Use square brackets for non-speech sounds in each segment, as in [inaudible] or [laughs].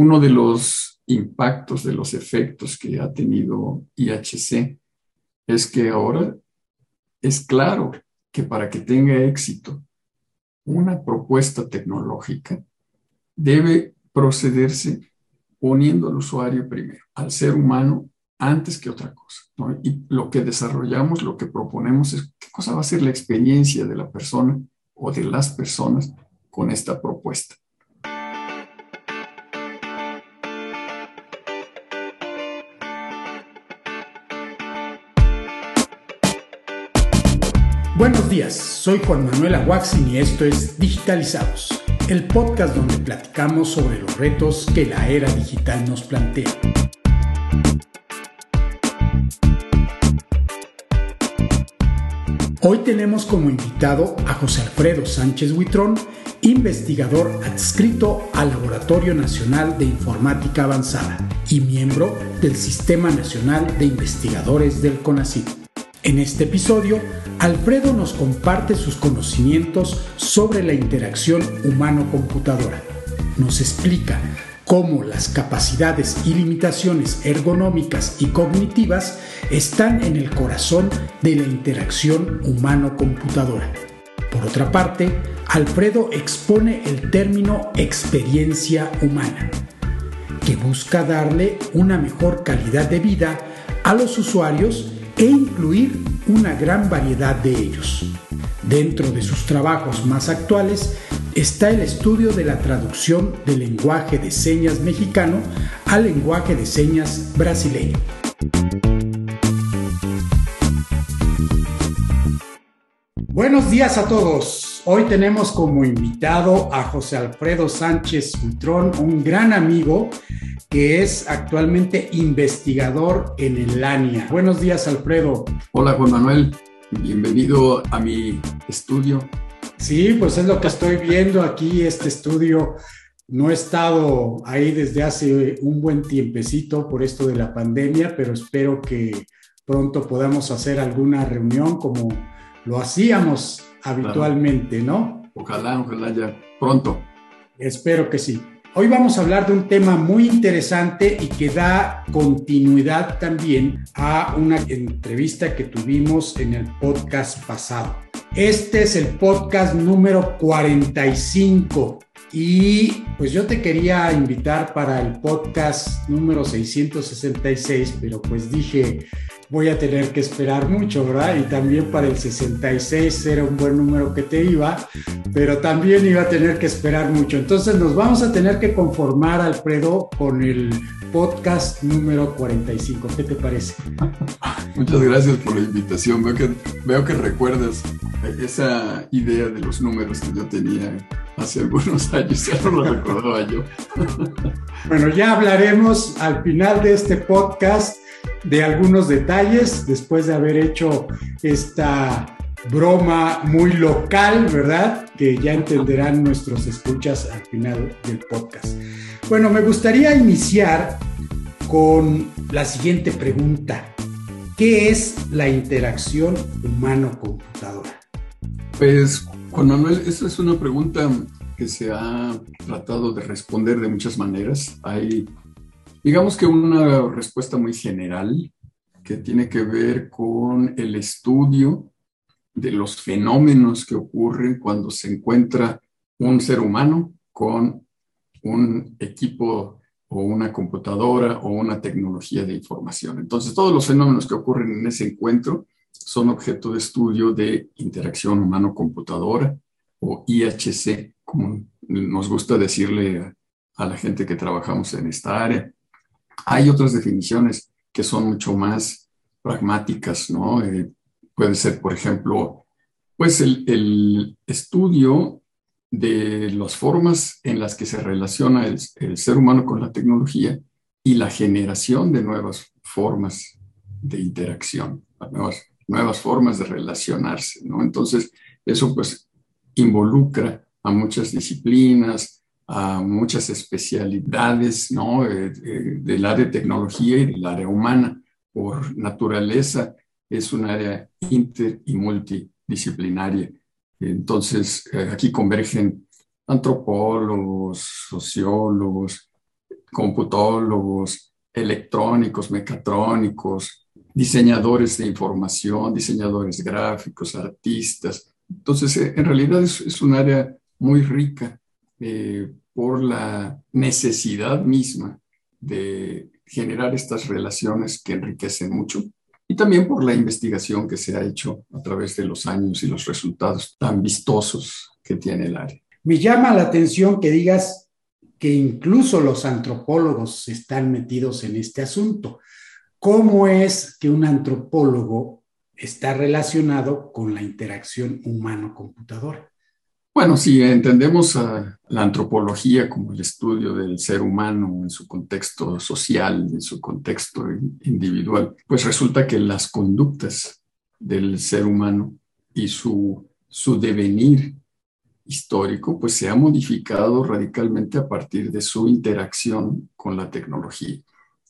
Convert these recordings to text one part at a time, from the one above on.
uno de los impactos, de los efectos que ha tenido IHC es que ahora es claro que para que tenga éxito una propuesta tecnológica, debe procederse poniendo al usuario primero, al ser humano antes que otra cosa. Y lo que desarrollamos, lo que proponemos es qué cosa va a ser la experiencia de la persona o de las personas con esta propuesta. Buenos días, soy Juan Manuel Aguaxin y esto es Digitalizados, el podcast donde platicamos sobre los retos que la era digital nos plantea. Hoy tenemos como invitado a José Alfredo Sánchez Huitrón, investigador adscrito al Laboratorio Nacional de Informática Avanzada y miembro del Sistema Nacional de Investigadores del CONACYT. En este episodio, Alfredo nos comparte sus conocimientos sobre la interacción humano-computadora. Nos explica cómo las capacidades y limitaciones ergonómicas y cognitivas están en el corazón de la interacción humano-computadora. Por otra parte, Alfredo expone el término experiencia humana, que busca darle una mejor calidad de vida a los usuarios e incluir una gran variedad de ellos. Dentro de sus trabajos más actuales está el estudio de la traducción del lenguaje de señas mexicano al lenguaje de señas brasileño. Buenos días a todos. Hoy tenemos como invitado a José Alfredo Sánchez Butrón, un gran amigo que es actualmente investigador en el ANIA. Buenos días, Alfredo. Hola, Juan Manuel. Bienvenido a mi estudio. Sí, pues es lo que estoy viendo aquí, este estudio. No he estado ahí desde hace un buen tiempecito por esto de la pandemia, pero espero que pronto podamos hacer alguna reunión como lo hacíamos habitualmente, ¿no? Ojalá, ojalá ya pronto. Espero que sí. Hoy vamos a hablar de un tema muy interesante y que da continuidad también a una entrevista que tuvimos en el podcast pasado. Este es el podcast número 45 y pues yo te quería invitar para el podcast número 666, pero pues dije, voy a tener que esperar mucho, ¿verdad? Y también para el 66 era un buen número que te iba, pero también iba a tener que esperar mucho. Entonces nos vamos a tener que conformar, Alfredo, con el podcast número 45. ¿Qué te parece? [laughs] Muchas gracias por la invitación. Veo que, veo que recuerdas esa idea de los números que yo tenía hace algunos [laughs] años, ya no lo recordaba yo. Bueno, ya hablaremos al final de este podcast de algunos detalles después de haber hecho esta broma muy local, ¿verdad? Que ya entenderán nuestros escuchas al final del podcast. Bueno, me gustaría iniciar con la siguiente pregunta. ¿Qué es la interacción humano-computadora? Pues, Juan Manuel, esa es una pregunta que se ha tratado de responder de muchas maneras. Hay Digamos que una respuesta muy general que tiene que ver con el estudio de los fenómenos que ocurren cuando se encuentra un ser humano con un equipo o una computadora o una tecnología de información. Entonces, todos los fenómenos que ocurren en ese encuentro son objeto de estudio de interacción humano-computadora o IHC, como nos gusta decirle a, la gente que trabajamos en esta área. Hay otras definiciones que son mucho más pragmáticas, ¿no? Eh, puede ser, por ejemplo, pues el, estudio de las formas en las que se relaciona el, ser humano con la tecnología y la generación de nuevas formas de interacción, nuevas, nuevas formas de relacionarse, ¿no? Entonces, eso pues involucra a muchas disciplinas, a muchas especialidades ¿no? Del área de tecnología y del área humana. Por naturaleza es un área inter y multidisciplinaria. Entonces, eh, aquí convergen antropólogos, sociólogos, computólogos, electrónicos, mecatrónicos, diseñadores de información, diseñadores gráficos, artistas. Entonces, eh, en realidad es, un área muy rica eh, por la necesidad misma de generar estas relaciones que enriquecen mucho y también por la investigación que se ha hecho a través de los años y los resultados tan vistosos que tiene el área. Me llama la atención que digas que incluso los antropólogos están metidos en este asunto. ¿Cómo es que un antropólogo está relacionado con la interacción humano-computador? Bueno, si entendemos a la antropología como el estudio del ser humano en su contexto social, en su contexto individual, pues resulta que las conductas del ser humano y su, su devenir histórico, pues se ha modificado radicalmente a partir de su interacción con la tecnología.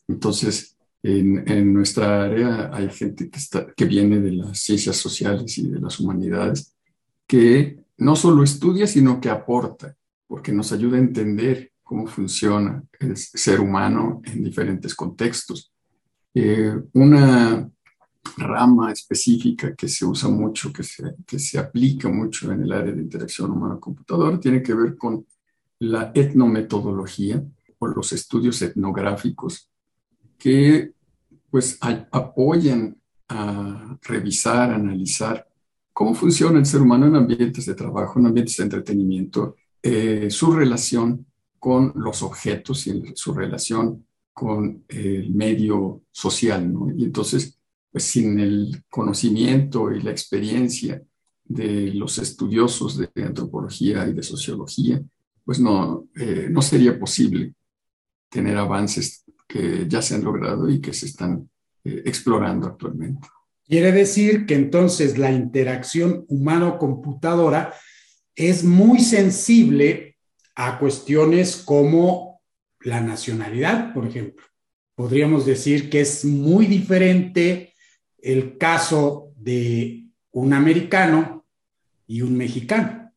Entonces, en, nuestra área hay gente que, está, que viene de las ciencias sociales y de las humanidades que no solo estudia, sino que aporta, porque nos ayuda a entender cómo funciona el ser humano en diferentes contextos. Eh, una rama específica que se usa mucho, que se, que se aplica mucho en el área de interacción humano-computador, tiene que ver con la etnometodología o los estudios etnográficos que pues apoyan a revisar, analizar cómo funciona el ser humano en ambientes de trabajo, en ambientes de entretenimiento, eh, su relación con los objetos y su relación con el medio social. Y entonces pues sin el conocimiento y la experiencia de los estudiosos de antropología y de sociología, pues no, eh, no sería posible tener avances que ya se han logrado y que se están eh, explorando actualmente. Quiere decir que entonces la interacción humano-computadora es muy sensible a cuestiones como la nacionalidad, por ejemplo. Podríamos decir que es muy diferente el caso de un americano y un mexicano.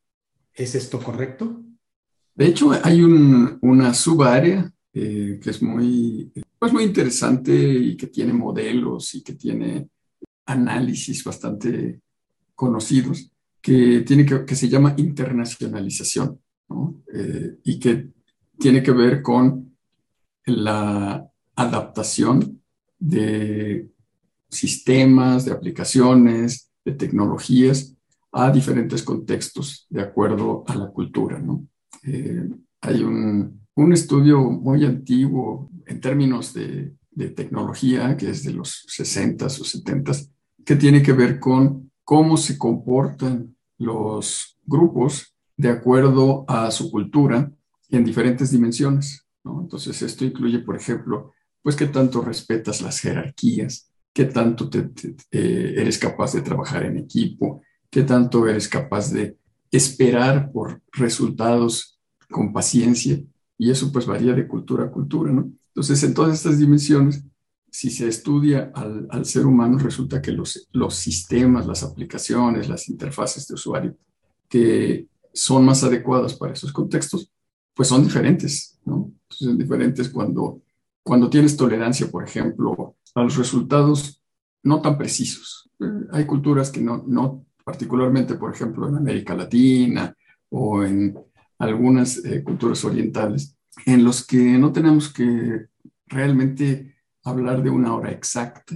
¿Es esto correcto? De hecho, hay una subárea eh, que es muy, pues muy interesante y que tiene modelos y que tiene análisis bastante conocidos, que, tiene que, se llama internacionalización eh, y que tiene que ver con la adaptación de sistemas, de aplicaciones, de tecnologías a diferentes contextos de acuerdo a la cultura. Eh, hay un, un, estudio muy antiguo en términos de, de, tecnología, que es de los 60s o 70s, que tiene que ver con cómo se comportan los grupos de acuerdo a su cultura en diferentes dimensiones. Entonces, esto incluye, por ejemplo, pues qué tanto respetas las jerarquías, qué tanto eh, eres capaz de trabajar en equipo, qué tanto eres capaz de esperar por resultados con paciencia. Y eso pues varía de cultura a cultura, ¿no? Entonces, en todas estas dimensiones, si se estudia al, al ser humano, resulta que los, los sistemas, las aplicaciones, las interfaces de usuario que son más adecuadas para esos contextos, pues son diferentes, ¿no? Entonces, son diferentes cuando, cuando tienes tolerancia, por ejemplo, a los resultados no tan precisos. Hay culturas que no, no, particularmente, por ejemplo, en América Latina o en algunas eh, culturas orientales, en los que no tenemos que realmente hablar de una hora exacta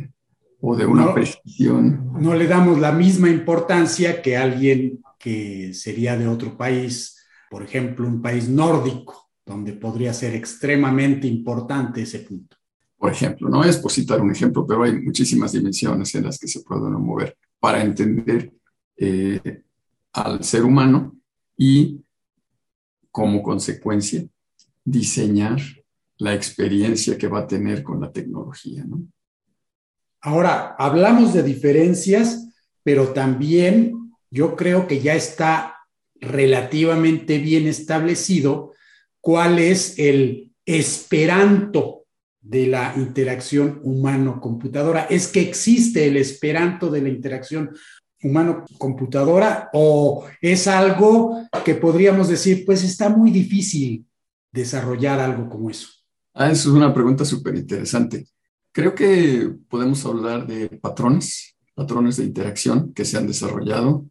o de una precisión. No le damos la misma importancia que alguien que sería de otro país, por ejemplo, un país nórdico, donde podría ser extremadamente importante ese punto por ejemplo. No es por citar un ejemplo, pero hay muchísimas dimensiones en las que se pueden mover para entender eh, al ser humano y, como consecuencia, diseñar la experiencia que va a tener con la tecnología. Ahora, hablamos de diferencias, pero también yo creo que ya está relativamente bien establecido cuál es el esperanto de la interacción humano-computadora. ¿Es que existe el esperanto de la interacción humano-computadora o es algo que podríamos decir, pues está muy difícil desarrollar algo como eso? Ah, eso es una pregunta súper interesante. Creo que podemos hablar de patrones, patrones de interacción que se han desarrollado.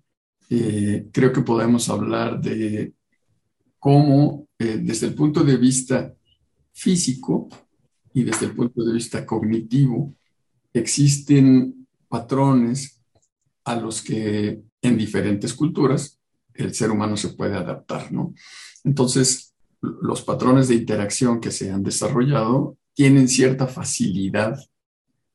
Eh, creo que podemos hablar de cómo, eh, desde el punto de vista físico y desde el punto de vista cognitivo, existen patrones a los que en diferentes culturas el ser humano se puede adaptar, ¿no? Entonces, los patrones de interacción que se han desarrollado tienen cierta facilidad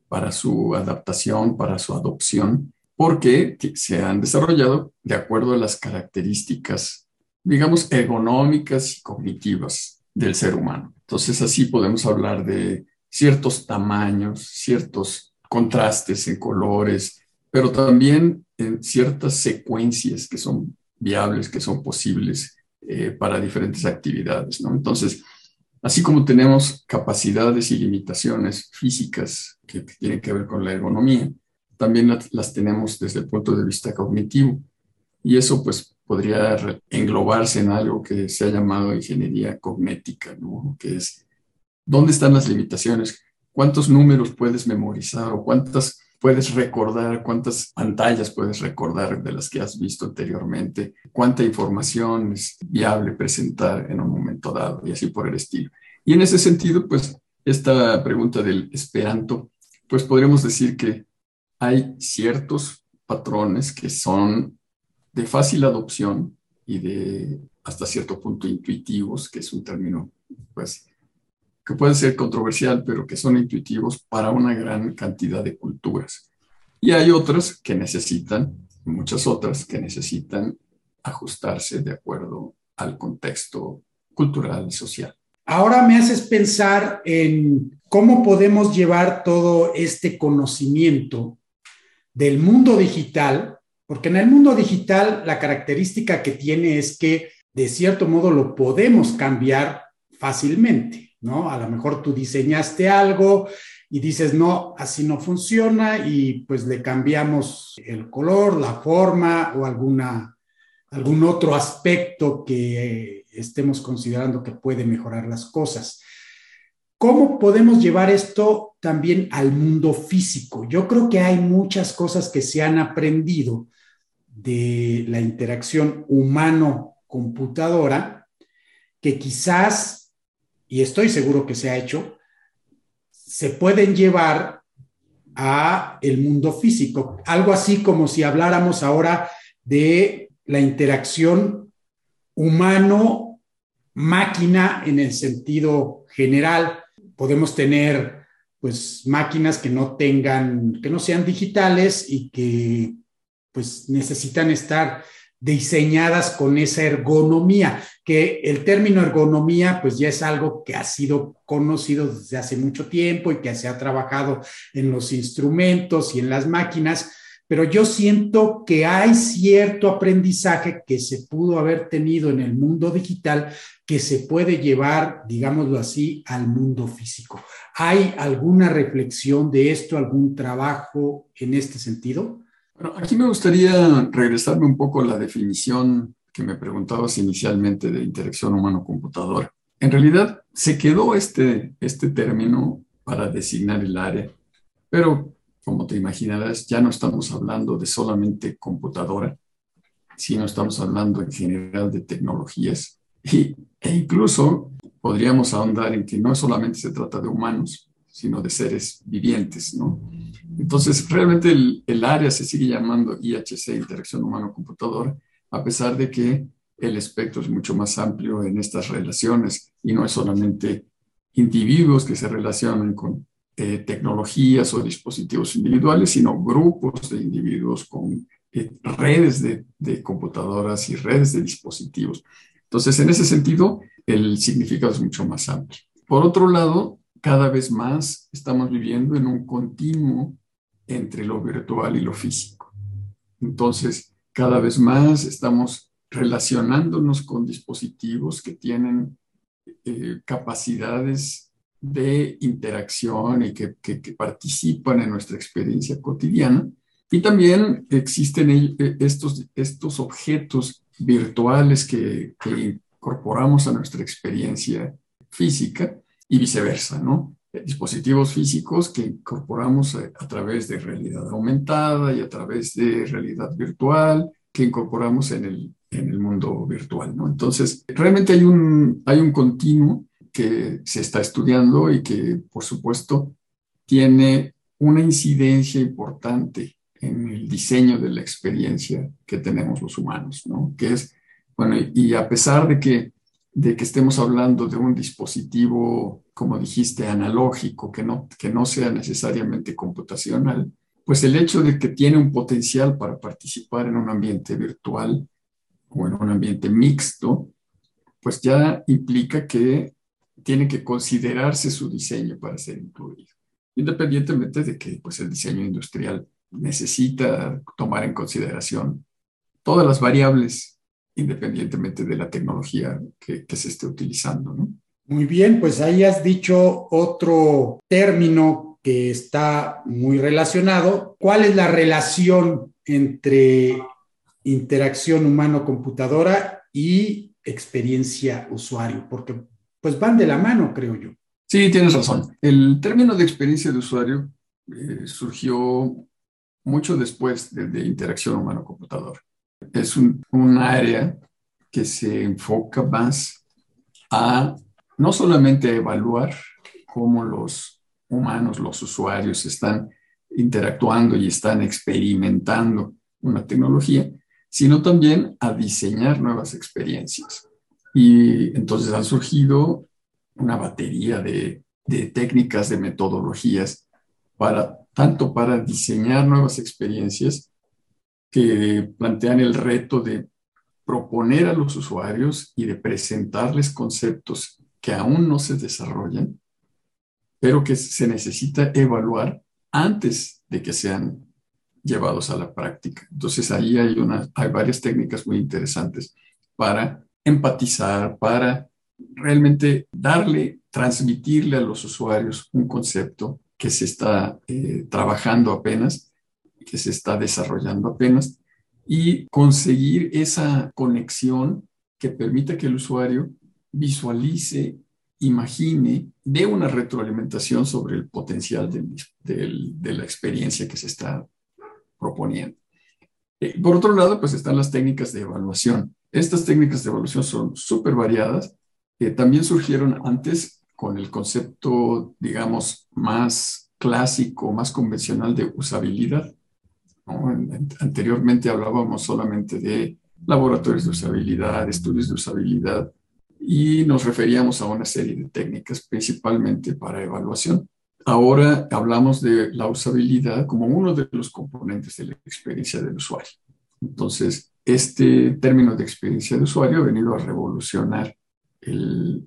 para su adaptación, para su adopción, porque se han desarrollado de acuerdo a las características, digamos, ergonómicas y cognitivas del ser humano. Entonces, así podemos hablar de ciertos tamaños, ciertos contrastes en colores, pero también en ciertas secuencias que son viables, que son posibles eh, para diferentes actividades. ¿no? Entonces, así como tenemos capacidades y limitaciones físicas que tienen que ver con la ergonomía, también las, tenemos desde el punto de vista cognitivo. Y eso pues podría englobarse en algo que se ha llamado ingeniería cognética, ¿no? que es dónde están las limitaciones, cuántos números puedes memorizar o cuántas puedes recordar, cuántas pantallas puedes recordar de las que has visto anteriormente, cuánta información es viable presentar en un momento dado y así por el estilo. Y en ese sentido, pues esta pregunta del esperanto, pues podríamos decir que hay ciertos patrones que son de fácil adopción y de hasta cierto punto intuitivos, que es un término pues que puede ser controversial, pero que son intuitivos para una gran cantidad de culturas. Y hay otras que necesitan, muchas otras que necesitan ajustarse de acuerdo al contexto cultural y social. Ahora me haces pensar en cómo podemos llevar todo este conocimiento del mundo digital, porque en el mundo digital la característica que tiene es que de cierto modo lo podemos cambiar fácilmente. ¿No? A lo mejor tú diseñaste algo y dices, no, así no funciona y pues le cambiamos el color, la forma o alguna, algún otro aspecto que estemos considerando que puede mejorar las cosas. ¿Cómo podemos llevar esto también al mundo físico? Yo creo que hay muchas cosas que se han aprendido de la interacción humano-computadora que quizás y estoy seguro que se ha hecho, se pueden llevar a el mundo físico. Algo así como si habláramos ahora de la interacción humano-máquina en el sentido general. Podemos tener pues máquinas que no tengan, que no sean digitales y que pues necesitan estar diseñadas con esa ergonomía, que el término ergonomía pues ya es algo que ha sido conocido desde hace mucho tiempo y que se ha trabajado en los instrumentos y en las máquinas, pero yo siento que hay cierto aprendizaje que se pudo haber tenido en el mundo digital que se puede llevar, digámoslo así, al mundo físico. ¿Hay alguna reflexión de esto, algún trabajo en este sentido? Aquí me gustaría regresarme un poco a la definición que me preguntabas inicialmente de interacción humano-computadora. En realidad se quedó este, este término para designar el área, pero como te imaginarás, ya no estamos hablando de solamente computadora, sino estamos hablando en general de tecnologías. Y, e incluso podríamos ahondar en que no solamente se trata de humanos, sino de seres vivientes, ¿no? Entonces, realmente el, área se sigue llamando IHC, Interacción Humano-Computador, a pesar de que el espectro es mucho más amplio en estas relaciones y no es solamente individuos que se relacionan con eh, tecnologías o dispositivos individuales, sino grupos de individuos con eh, redes de, de computadoras y redes de dispositivos. Entonces, en ese sentido, el significado es mucho más amplio. Por otro lado, cada vez más estamos viviendo en un continuo entre lo virtual y lo físico. Entonces, cada vez más estamos relacionándonos con dispositivos que tienen eh, capacidades de interacción y que, participan en nuestra experiencia cotidiana. Y también existen eh, estos, estos objetos virtuales que incorporamos a nuestra experiencia física y viceversa, ¿no? Dispositivos físicos que incorporamos a, a través de realidad aumentada y a través de realidad virtual que incorporamos en el, en el mundo virtual, ¿no? Entonces, realmente hay un, hay un continuo que se está estudiando y que, por supuesto, tiene una incidencia importante en el diseño de la experiencia que tenemos los humanos, ¿no? Que es, bueno, y a pesar de que, de que estemos hablando de un dispositivo, como dijiste, analógico, que no, que no sea necesariamente computacional, pues el hecho de que tiene un potencial para participar en un ambiente virtual o en un ambiente mixto, pues ya implica que tiene que considerarse su diseño para ser incluido, independientemente de que pues, el diseño industrial necesita tomar en consideración todas las variables independientemente de la tecnología que, que se esté utilizando. ¿no? Muy bien, pues ahí has dicho otro término que está muy relacionado. ¿Cuál es la relación entre interacción humano-computadora y experiencia usuario? Porque pues van de la mano, creo yo. Sí, tienes razón. El término de experiencia de usuario eh, surgió mucho después de, de interacción humano-computadora. Es un, un, área que se enfoca más a no solamente evaluar cómo los humanos, los usuarios están interactuando y están experimentando una tecnología, sino también a diseñar nuevas experiencias. Y entonces han surgido una batería de, de técnicas, de metodologías, para, tanto para diseñar nuevas experiencias que plantean el reto de proponer a los usuarios y de presentarles conceptos que aún no se desarrollan, pero que se necesita evaluar antes de que sean llevados a la práctica. Entonces ahí hay, una, hay varias técnicas muy interesantes para empatizar, para realmente darle, transmitirle a los usuarios un concepto que se está eh, trabajando apenas, que se está desarrollando apenas, y conseguir esa conexión que permita que el usuario visualice, imagine, dé una retroalimentación sobre el potencial de, la experiencia que se está proponiendo. Eh, por otro lado, pues están las técnicas de evaluación. Estas técnicas de evaluación son súper variadas. Eh, también surgieron antes con el concepto, digamos, más clásico, más convencional de usabilidad. Anteriormente hablábamos solamente de laboratorios de usabilidad, estudios de usabilidad, y nos referíamos a una serie de técnicas principalmente para evaluación. Ahora hablamos de la usabilidad como uno de los componentes de la experiencia del usuario. Entonces, este término de experiencia de usuario ha venido a revolucionar el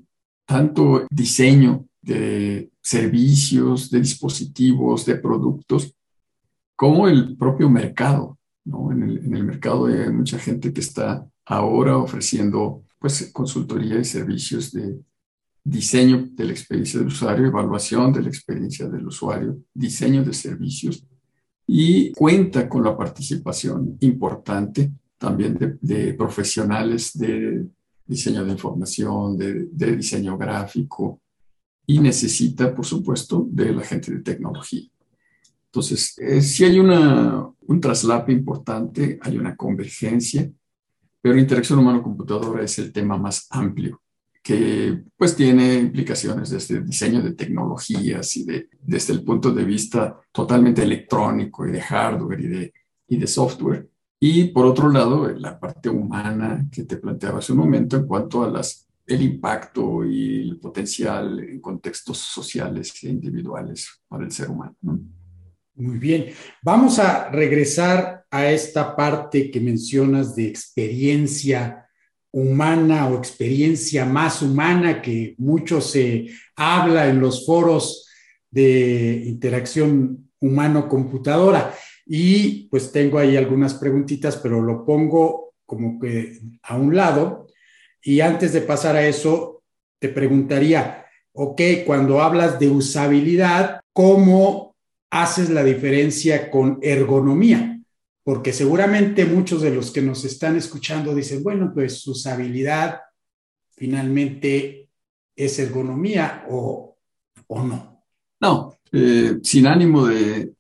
tanto diseño de servicios, de dispositivos, de productos, como el propio mercado. ¿no? En, el, mercado hay mucha gente que está ahora ofreciendo pues, consultoría y servicios de diseño de la experiencia del usuario, evaluación de la experiencia del usuario, diseño de servicios y cuenta con la participación importante también de, de profesionales de diseño de información, de, de, diseño gráfico y necesita, por supuesto, de la gente de tecnología. Entonces, eh, si hay una, un traslape importante, hay una convergencia, pero interacción humano-computadora es el tema más amplio que pues tiene implicaciones desde el diseño de tecnologías y de, desde el punto de vista totalmente electrónico y de hardware y de, y de software. Y por otro lado, la parte humana que te planteaba hace un momento en cuanto a las, el impacto y el potencial en contextos sociales e individuales para el ser humano. ¿no? Muy bien. Vamos a regresar a esta parte que mencionas de experiencia humana o experiencia más humana que mucho se habla en los foros de interacción humano-computadora. Y pues tengo ahí algunas preguntitas, pero lo pongo como que a un lado. Y antes de pasar a eso, te preguntaría, ok, cuando hablas de usabilidad, ¿cómo haces la diferencia con ergonomía? porque seguramente muchos de los que nos están escuchando dicen, bueno, pues usabilidad finalmente es ergonomía o o no? No, eh, sin ánimo de,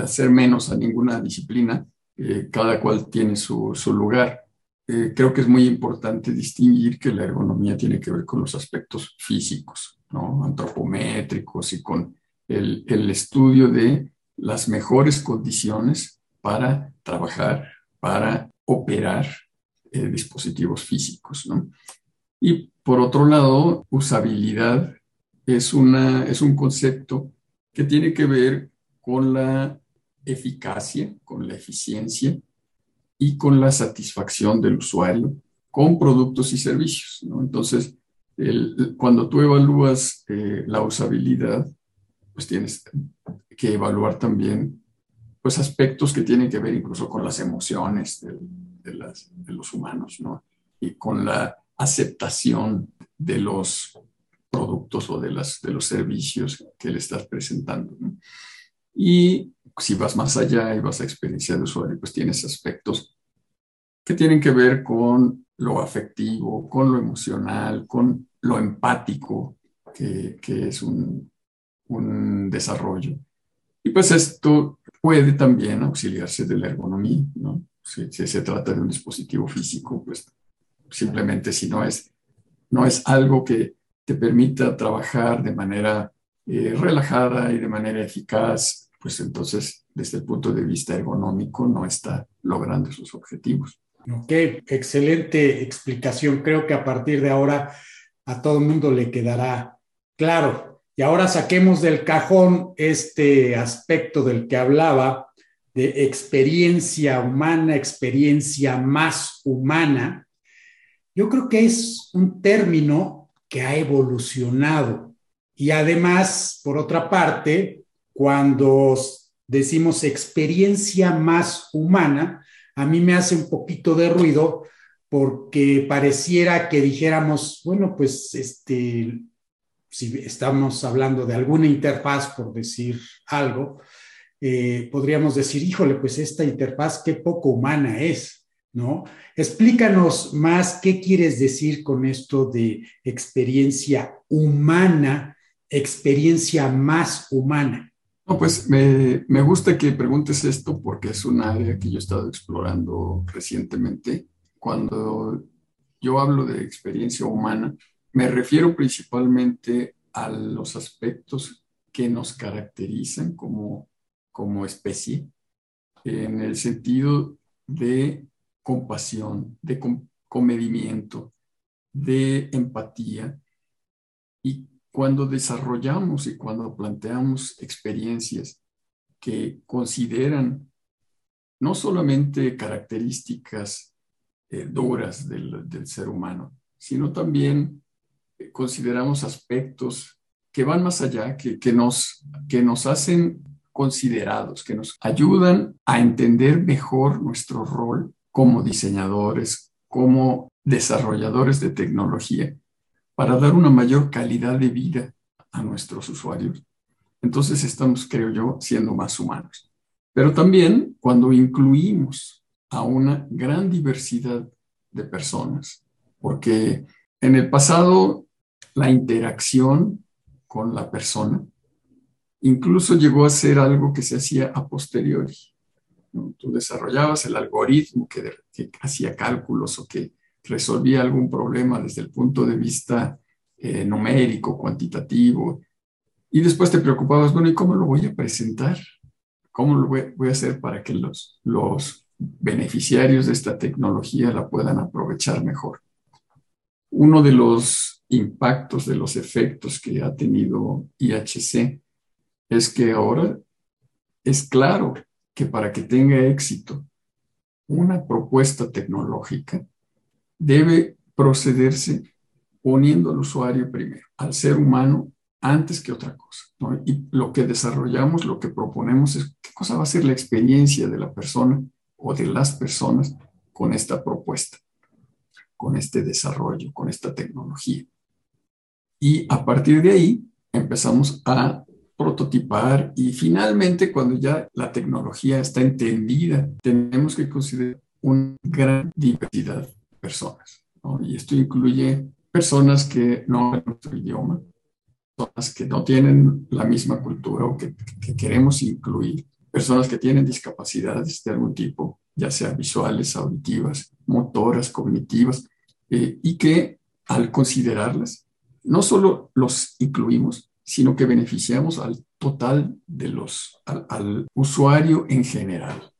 hacer menos a ninguna disciplina, cada cual tiene su, su lugar. creo que es muy importante distinguir que la ergonomía tiene que ver con los aspectos físicos, ¿no? antropométricos y con el, estudio de las mejores condiciones para trabajar, para operar eh, dispositivos físicos. ¿no? Y por otro lado, usabilidad es, una, es un concepto que tiene que ver con la eficacia, con la eficiencia y con la satisfacción del usuario con productos y servicios. Entonces, cuando tú evalúas eh, la usabilidad, pues tienes que evaluar también pues aspectos que tienen que ver incluso con las emociones de, los humanos, ¿no? Y con la aceptación de los productos o de, las, de los servicios que le estás presentando. ¿no? Y si vas más allá y vas a experiencia de usuario, pues tienes aspectos que tienen que ver con lo afectivo, con lo emocional, con lo empático, que, que es un, un desarrollo. Y pues esto puede también auxiliarse de la ergonomía, ¿no? Si, se trata de un dispositivo físico, pues simplemente si no es, no es algo que te permita trabajar de manera eh, relajada y de manera eficaz, pues entonces desde el punto de vista ergonómico no está logrando sus objetivos. Ok, excelente explicación. Creo que a partir de ahora a todo el mundo le quedará claro. Y ahora saquemos del cajón este aspecto del que hablaba, de experiencia humana, experiencia más humana. Yo creo que es un término que ha evolucionado. Y además, por otra parte, cuando decimos experiencia más humana, a mí me hace un poquito de ruido porque pareciera que dijéramos, bueno, pues este, si estamos hablando de alguna interfaz, por decir algo, eh, podríamos decir, híjole, pues esta interfaz qué poco humana es, ¿no? Explícanos más qué quieres decir con esto de experiencia humana, experiencia más humana. No, pues me, me gusta que preguntes esto porque es un área que yo he estado explorando recientemente. Cuando yo hablo de experiencia humana, me refiero principalmente a los aspectos que nos caracterizan como, como especie, en el sentido de compasión, de comedimiento, de empatía. Y cuando desarrollamos y cuando planteamos experiencias que consideran no solamente características eh, duras del, ser humano, sino también consideramos aspectos que van más allá, que, que, nos, que nos hacen considerados, que nos ayudan a entender mejor nuestro rol como diseñadores, como desarrolladores de tecnología, para dar una mayor calidad de vida a nuestros usuarios. Entonces estamos, creo yo, siendo más humanos. Pero también cuando incluimos a una gran diversidad de personas, porque en el pasado la interacción con la persona. Incluso llegó a ser algo que se hacía a posteriori. Tú desarrollabas el algoritmo que, hacía cálculos o que resolvía algún problema desde el punto de vista eh, numérico, cuantitativo, y después te preocupabas, bueno, ¿y cómo lo voy a presentar? ¿Cómo lo voy, voy a hacer para que los, los beneficiarios de esta tecnología la puedan aprovechar mejor? Uno de los impactos de los efectos que ha tenido IHC es que ahora es claro que para que tenga éxito una propuesta tecnológica debe procederse poniendo al usuario primero, al ser humano antes que otra cosa. Y lo que desarrollamos, lo que proponemos es qué cosa va a ser la experiencia de la persona o de las personas con esta propuesta, con este desarrollo, con esta tecnología. Y a partir de ahí empezamos a prototipar y finalmente cuando ya la tecnología está entendida, tenemos que considerar una gran diversidad de personas. Y esto incluye personas que no hablan nuestro idioma, personas que no tienen la misma cultura o que, queremos incluir, personas que tienen discapacidades de algún tipo, ya sea visuales, auditivas, motoras, cognitivas, eh, y que al considerarlas, no solo los incluimos, sino que beneficiamos al total de los, al, usuario en general.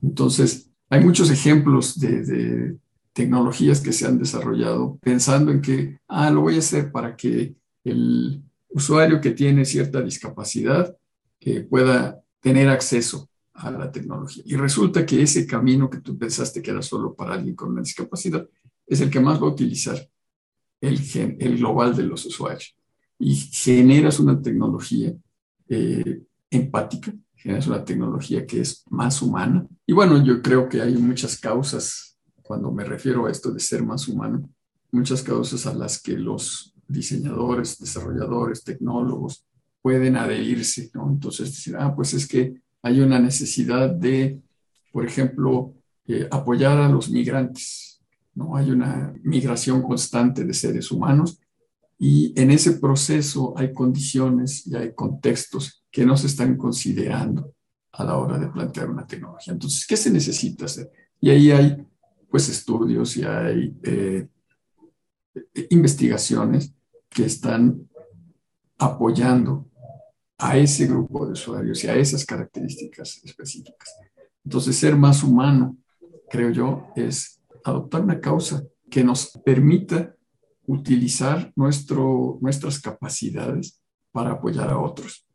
Entonces, hay muchos ejemplos de, tecnologías que se han desarrollado pensando en que, ah, lo voy a hacer para que el usuario que tiene cierta discapacidad pueda tener acceso a la tecnología. Y resulta que ese camino que tú pensaste que era solo para alguien con una discapacidad es el que más va a utilizar el, global de los usuarios. Y generas una tecnología eh, empática, generas una tecnología que es más humana. Y bueno, yo creo que hay muchas causas, cuando me refiero a esto de ser más humano, muchas causas a las que los diseñadores, desarrolladores, tecnólogos pueden adherirse, ¿no? Entonces decir, ah, pues es que hay una necesidad de, por ejemplo, eh, apoyar a los migrantes, ¿no? Hay una migración constante de seres humanos y en ese proceso hay condiciones y hay contextos que no se están considerando a la hora de plantear una tecnología. Entonces, ¿qué se necesita hacer? Y ahí hay pues estudios y hay eh, investigaciones que están apoyando a ese grupo de usuarios y a esas características específicas. Entonces, ser más humano, creo yo, es adoptar una causa que nos permita utilizar nuestro, nuestras capacidades para apoyar a otros,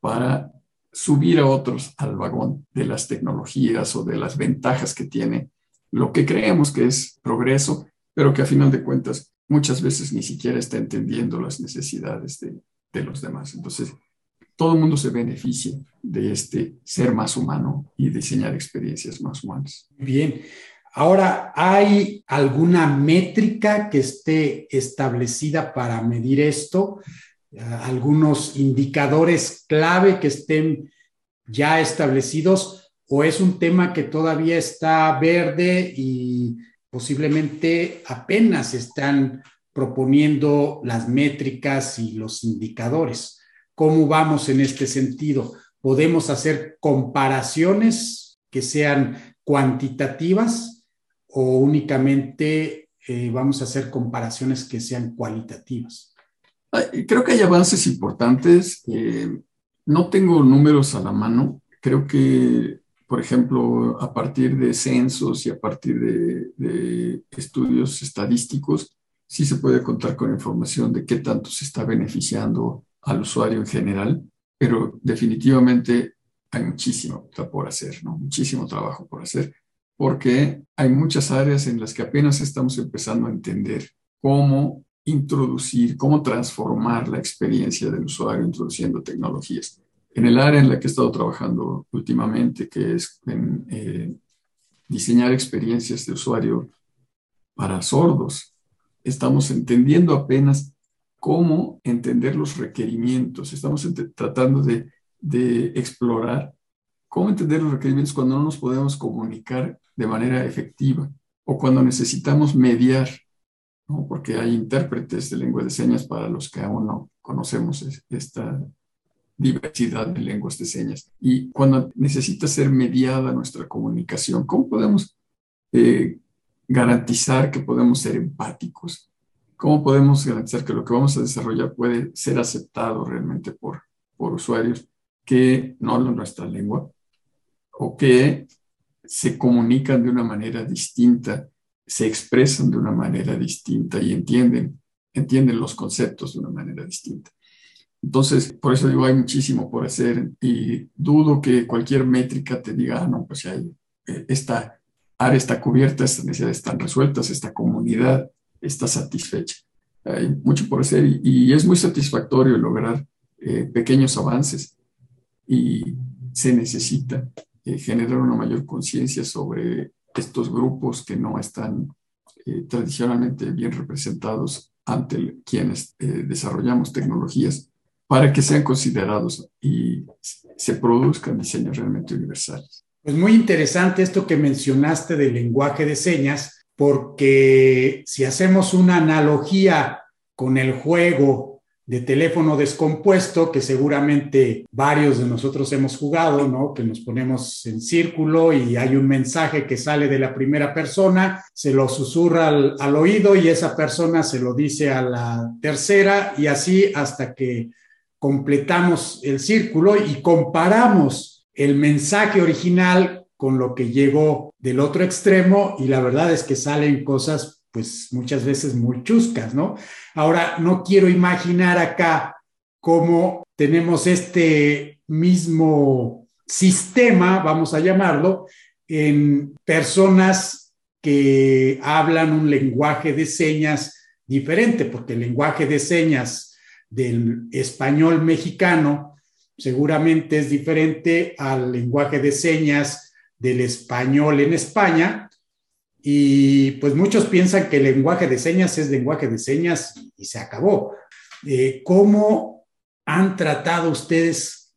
para subir a otros al vagón de las tecnologías o de las ventajas que tiene lo que creemos que es progreso, pero que a final de cuentas muchas veces ni siquiera está entendiendo las necesidades de, de los demás. Entonces, todo el mundo se beneficia de este ser más humano y diseñar experiencias más humanas. Bien. Ahora, ¿hay alguna métrica que esté establecida para medir esto? ¿Algunos indicadores clave que estén ya establecidos? ¿O es un tema que todavía está verde y posiblemente apenas están proponiendo las métricas y los indicadores? ¿Cómo vamos en este sentido? ¿Podemos hacer comparaciones que sean cuantitativas o únicamente eh, vamos a hacer comparaciones que sean cualitativas? Creo que hay avances importantes. Eh, no tengo números a la mano. Creo que, por ejemplo, a partir de censos y a partir de, de estudios estadísticos, sí se puede contar con información de qué tanto se está beneficiando al usuario en general, pero definitivamente hay muchísimo por hacer, ¿no? Muchísimo trabajo por hacer porque hay muchas áreas en las que apenas estamos empezando a entender cómo introducir, cómo transformar la experiencia del usuario introduciendo tecnologías. En el área en la que he estado trabajando últimamente, que es en eh, diseñar experiencias de usuario para sordos, estamos entendiendo apenas cómo entender los requerimientos, estamos tratando de, de explorar cómo entender los requerimientos cuando no nos podemos comunicar de manera efectiva o cuando necesitamos mediar, ¿no? porque hay intérpretes de lengua de señas para los que aún no conocemos esta diversidad de lenguas de señas. Y cuando necesita ser mediada nuestra comunicación, ¿cómo podemos eh, garantizar que podemos ser empáticos? ¿Cómo podemos garantizar que lo que vamos a desarrollar puede ser aceptado realmente por, por usuarios que no hablan nuestra lengua o que se comunican de una manera distinta, se expresan de una manera distinta y entienden, entienden los conceptos de una manera distinta. Entonces, por eso digo, hay muchísimo por hacer y dudo que cualquier métrica te diga, ah, no, pues ya eh, esta área está cubierta, estas necesidades están resueltas, esta comunidad está satisfecha. Hay mucho por hacer y, es muy satisfactorio lograr eh, pequeños avances y se necesita eh, generar una mayor conciencia sobre estos grupos que no están eh, tradicionalmente bien representados ante quienes eh, desarrollamos tecnologías para que sean considerados y se produzcan diseños realmente universales. Pues muy interesante esto que mencionaste del lenguaje de señas, porque si hacemos una analogía con el juego de teléfono descompuesto que seguramente varios de nosotros hemos jugado, ¿no? Que nos ponemos en círculo y hay un mensaje que sale de la primera persona, se lo susurra al, al, oído y esa persona se lo dice a la tercera y así hasta que completamos el círculo y comparamos el mensaje original con lo que llegó del otro extremo y la verdad es que salen cosas pues muchas veces muy chuscas, ¿no? Ahora, no quiero imaginar acá cómo tenemos este mismo sistema, vamos a llamarlo, en personas que hablan un lenguaje de señas diferente, porque el lenguaje de señas del español mexicano seguramente es diferente al lenguaje de señas del español en España, y pues muchos piensan que el lenguaje de señas es lenguaje de señas y se acabó. Eh, ¿Cómo han tratado ustedes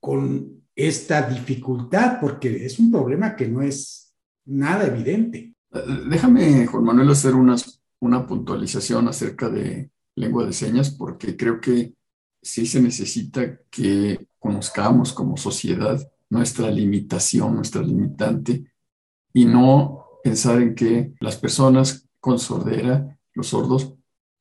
con esta dificultad? Porque es un problema que no es nada evidente. Déjame, Juan Manuel, hacer una puntualización acerca de lengua de señas, porque creo que sí se necesita que conozcamos como sociedad nuestra limitación, nuestra limitante, y no pensar en que las personas con sordera, los sordos,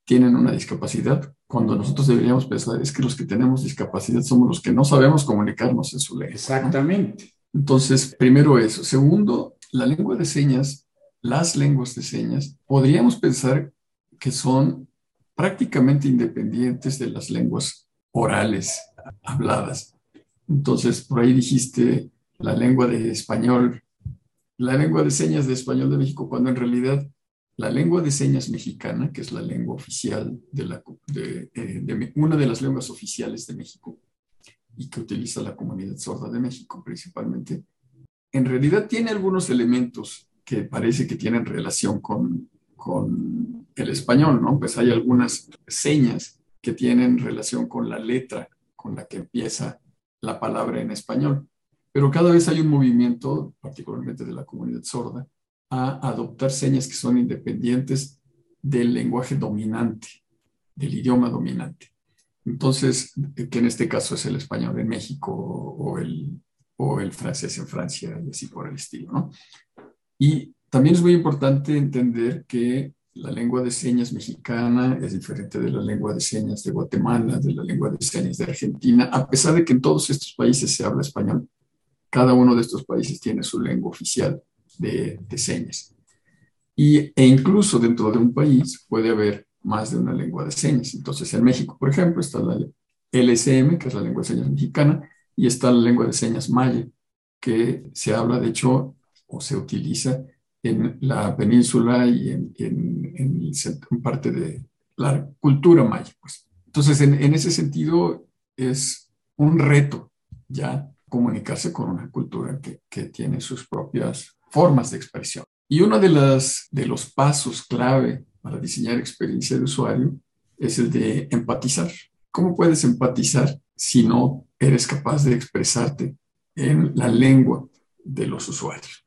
tienen una discapacidad, cuando nosotros deberíamos pensar es que los que tenemos discapacidad somos los que no sabemos comunicarnos en su lengua. Exactamente. Entonces, primero eso. Segundo, la lengua de señas, las lenguas de señas, podríamos pensar que son prácticamente independientes de las lenguas orales habladas. Entonces, por ahí dijiste la lengua de español la lengua de señas de español de México, cuando en realidad la lengua de señas mexicana, que es la lengua oficial de, la, eh, una de las lenguas oficiales de México y que utiliza la comunidad sorda de México principalmente, en realidad tiene algunos elementos que parece que tienen relación con, con el español, ¿no? Pues hay algunas señas que tienen relación con la letra con la que empieza la palabra en español. Pero cada vez hay un movimiento, particularmente de la comunidad sorda, a adoptar señas que son independientes del lenguaje dominante, del idioma dominante. Entonces, que en este caso es el español en México o el, o el francés en Francia y así por el estilo. ¿no? Y también es muy importante entender que la lengua de señas mexicana es diferente de la lengua de señas de Guatemala, de la lengua de señas de Argentina, a pesar de que en todos estos países se habla español cada uno de estos países tiene su lengua oficial de, señas. Y, e incluso dentro de un país puede haber más de una lengua de señas. Entonces, en México, por ejemplo, está la LSM, que es la lengua de señas mexicana, y está la lengua de señas maya, que se habla, de hecho, o se utiliza en la península y en, en, parte de la cultura maya. Pues. Entonces, en, en ese sentido, es un reto ya comunicarse con una cultura que, que tiene sus propias formas de expresión. Y uno de, las, de los pasos clave para diseñar experiencia de usuario es el de empatizar. ¿Cómo puedes empatizar si no eres capaz de expresarte en la lengua de los usuarios?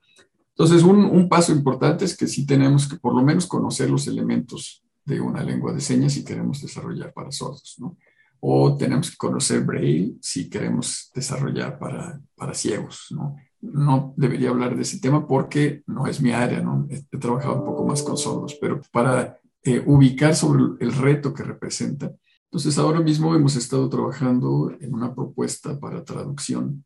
Entonces, un, un, paso importante es que sí tenemos que por lo menos conocer los elementos de una lengua de señas si queremos desarrollar para sordos. O tenemos que conocer Braille si queremos desarrollar para, para ciegos, ¿no? No debería hablar de ese tema porque no es mi área, ¿no? He, trabajado un poco más con sordos, pero para eh, ubicar sobre el reto que representa. Entonces, ahora mismo hemos estado trabajando en una propuesta para traducción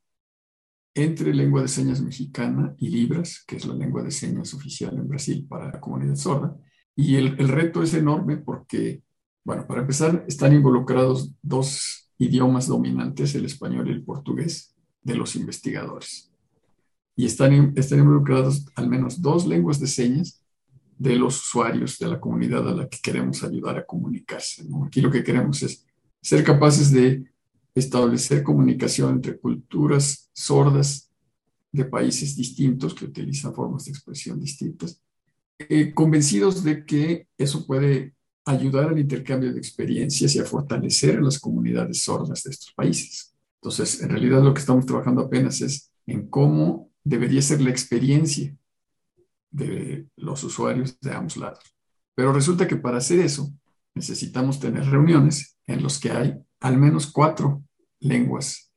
entre lengua de señas mexicana y Libras, que es la lengua de señas oficial en Brasil para la comunidad sorda. Y el, el reto es enorme porque bueno, para empezar, están involucrados dos idiomas dominantes, el español y el portugués, de los investigadores. Y están, están involucrados al menos dos lenguas de señas de los usuarios de la comunidad a la que queremos ayudar a comunicarse. Aquí lo que queremos es ser capaces de establecer comunicación entre culturas sordas de países distintos que utilizan formas de expresión distintas, eh, convencidos de que eso puede ayudar al intercambio de experiencias y a fortalecer a las comunidades sordas de estos países. Entonces, en realidad lo que estamos trabajando apenas es en cómo debería ser la experiencia de los usuarios de ambos lados. Pero resulta que para hacer eso necesitamos tener reuniones en las que hay al menos cuatro lenguas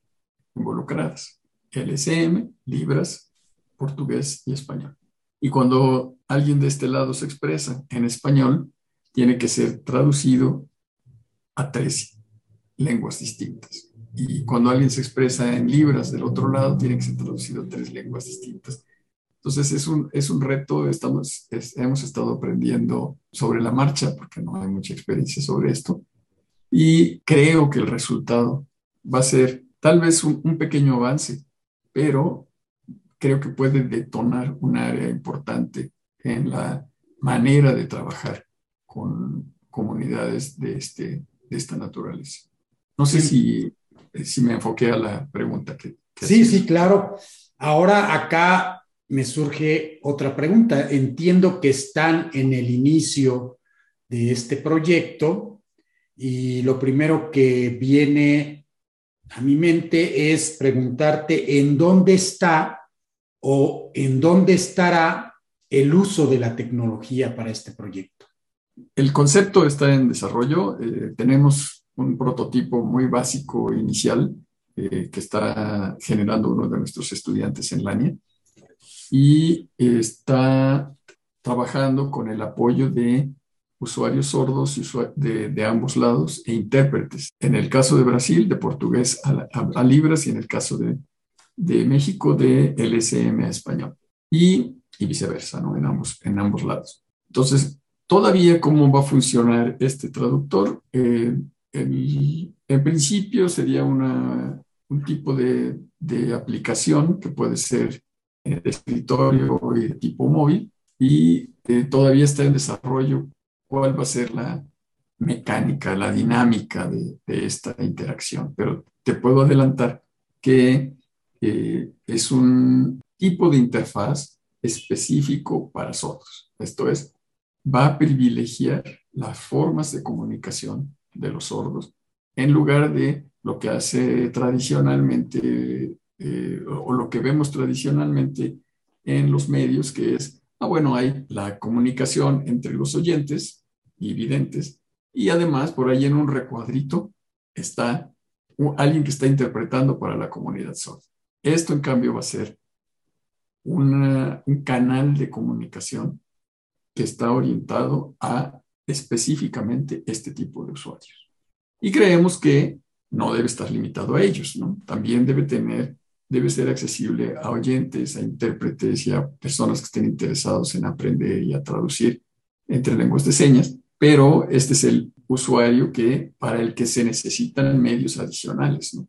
involucradas. LSM, Libras, portugués y español. Y cuando alguien de este lado se expresa en español, tiene que ser traducido a tres lenguas distintas. Y cuando alguien se expresa en libras del otro lado, tiene que ser traducido a tres lenguas distintas. Entonces es un, es un reto, estamos, hemos estado aprendiendo sobre la marcha, porque no hay mucha experiencia sobre esto, y creo que el resultado va a ser tal vez un, un pequeño avance, pero creo que puede detonar un área importante en la manera de trabajar con comunidades de, este, de esta naturaleza. No sé si, si me enfoqué a la pregunta que... sí, sí, claro. Ahora acá me surge otra pregunta. Entiendo que están en el inicio de este proyecto y lo primero que viene a mi mente es preguntarte en dónde está o en dónde estará el uso de la tecnología para este proyecto. El concepto está en desarrollo. Eh, tenemos un prototipo muy básico inicial eh, que está generando uno de nuestros estudiantes en Lania y está trabajando con el apoyo de usuarios sordos de, ambos lados e intérpretes. En el caso de Brasil, de portugués a, Libras y en el caso de, de, México, de LSM a español. Y, y viceversa, ¿no? En ambos, en ambos lados. Entonces, todavía cómo va a funcionar este traductor. Eh, en principio sería un tipo de, aplicación que puede ser de escritorio y de tipo móvil y eh, todavía está en desarrollo cuál va a ser la mecánica, la dinámica de, esta interacción. Pero te puedo adelantar que eh, es un tipo de interfaz específico para sordos. Esto es, va a privilegiar las formas de comunicación de los sordos en lugar de lo que hace tradicionalmente eh, o lo que vemos tradicionalmente en los medios, que es, ah, bueno, hay la comunicación entre los oyentes y videntes, y además por ahí en un recuadrito está alguien que está interpretando para la comunidad sorda. Esto, en cambio, va a ser un canal de comunicación que está orientado a específicamente este tipo de usuarios. Y creemos que no debe estar limitado a ellos, ¿no? También debe tener debe ser accesible a oyentes, a intérpretes y a personas que estén interesados en aprender y a traducir entre lenguas de señas, pero este es el usuario que, para el que se necesitan medios adicionales, ¿no?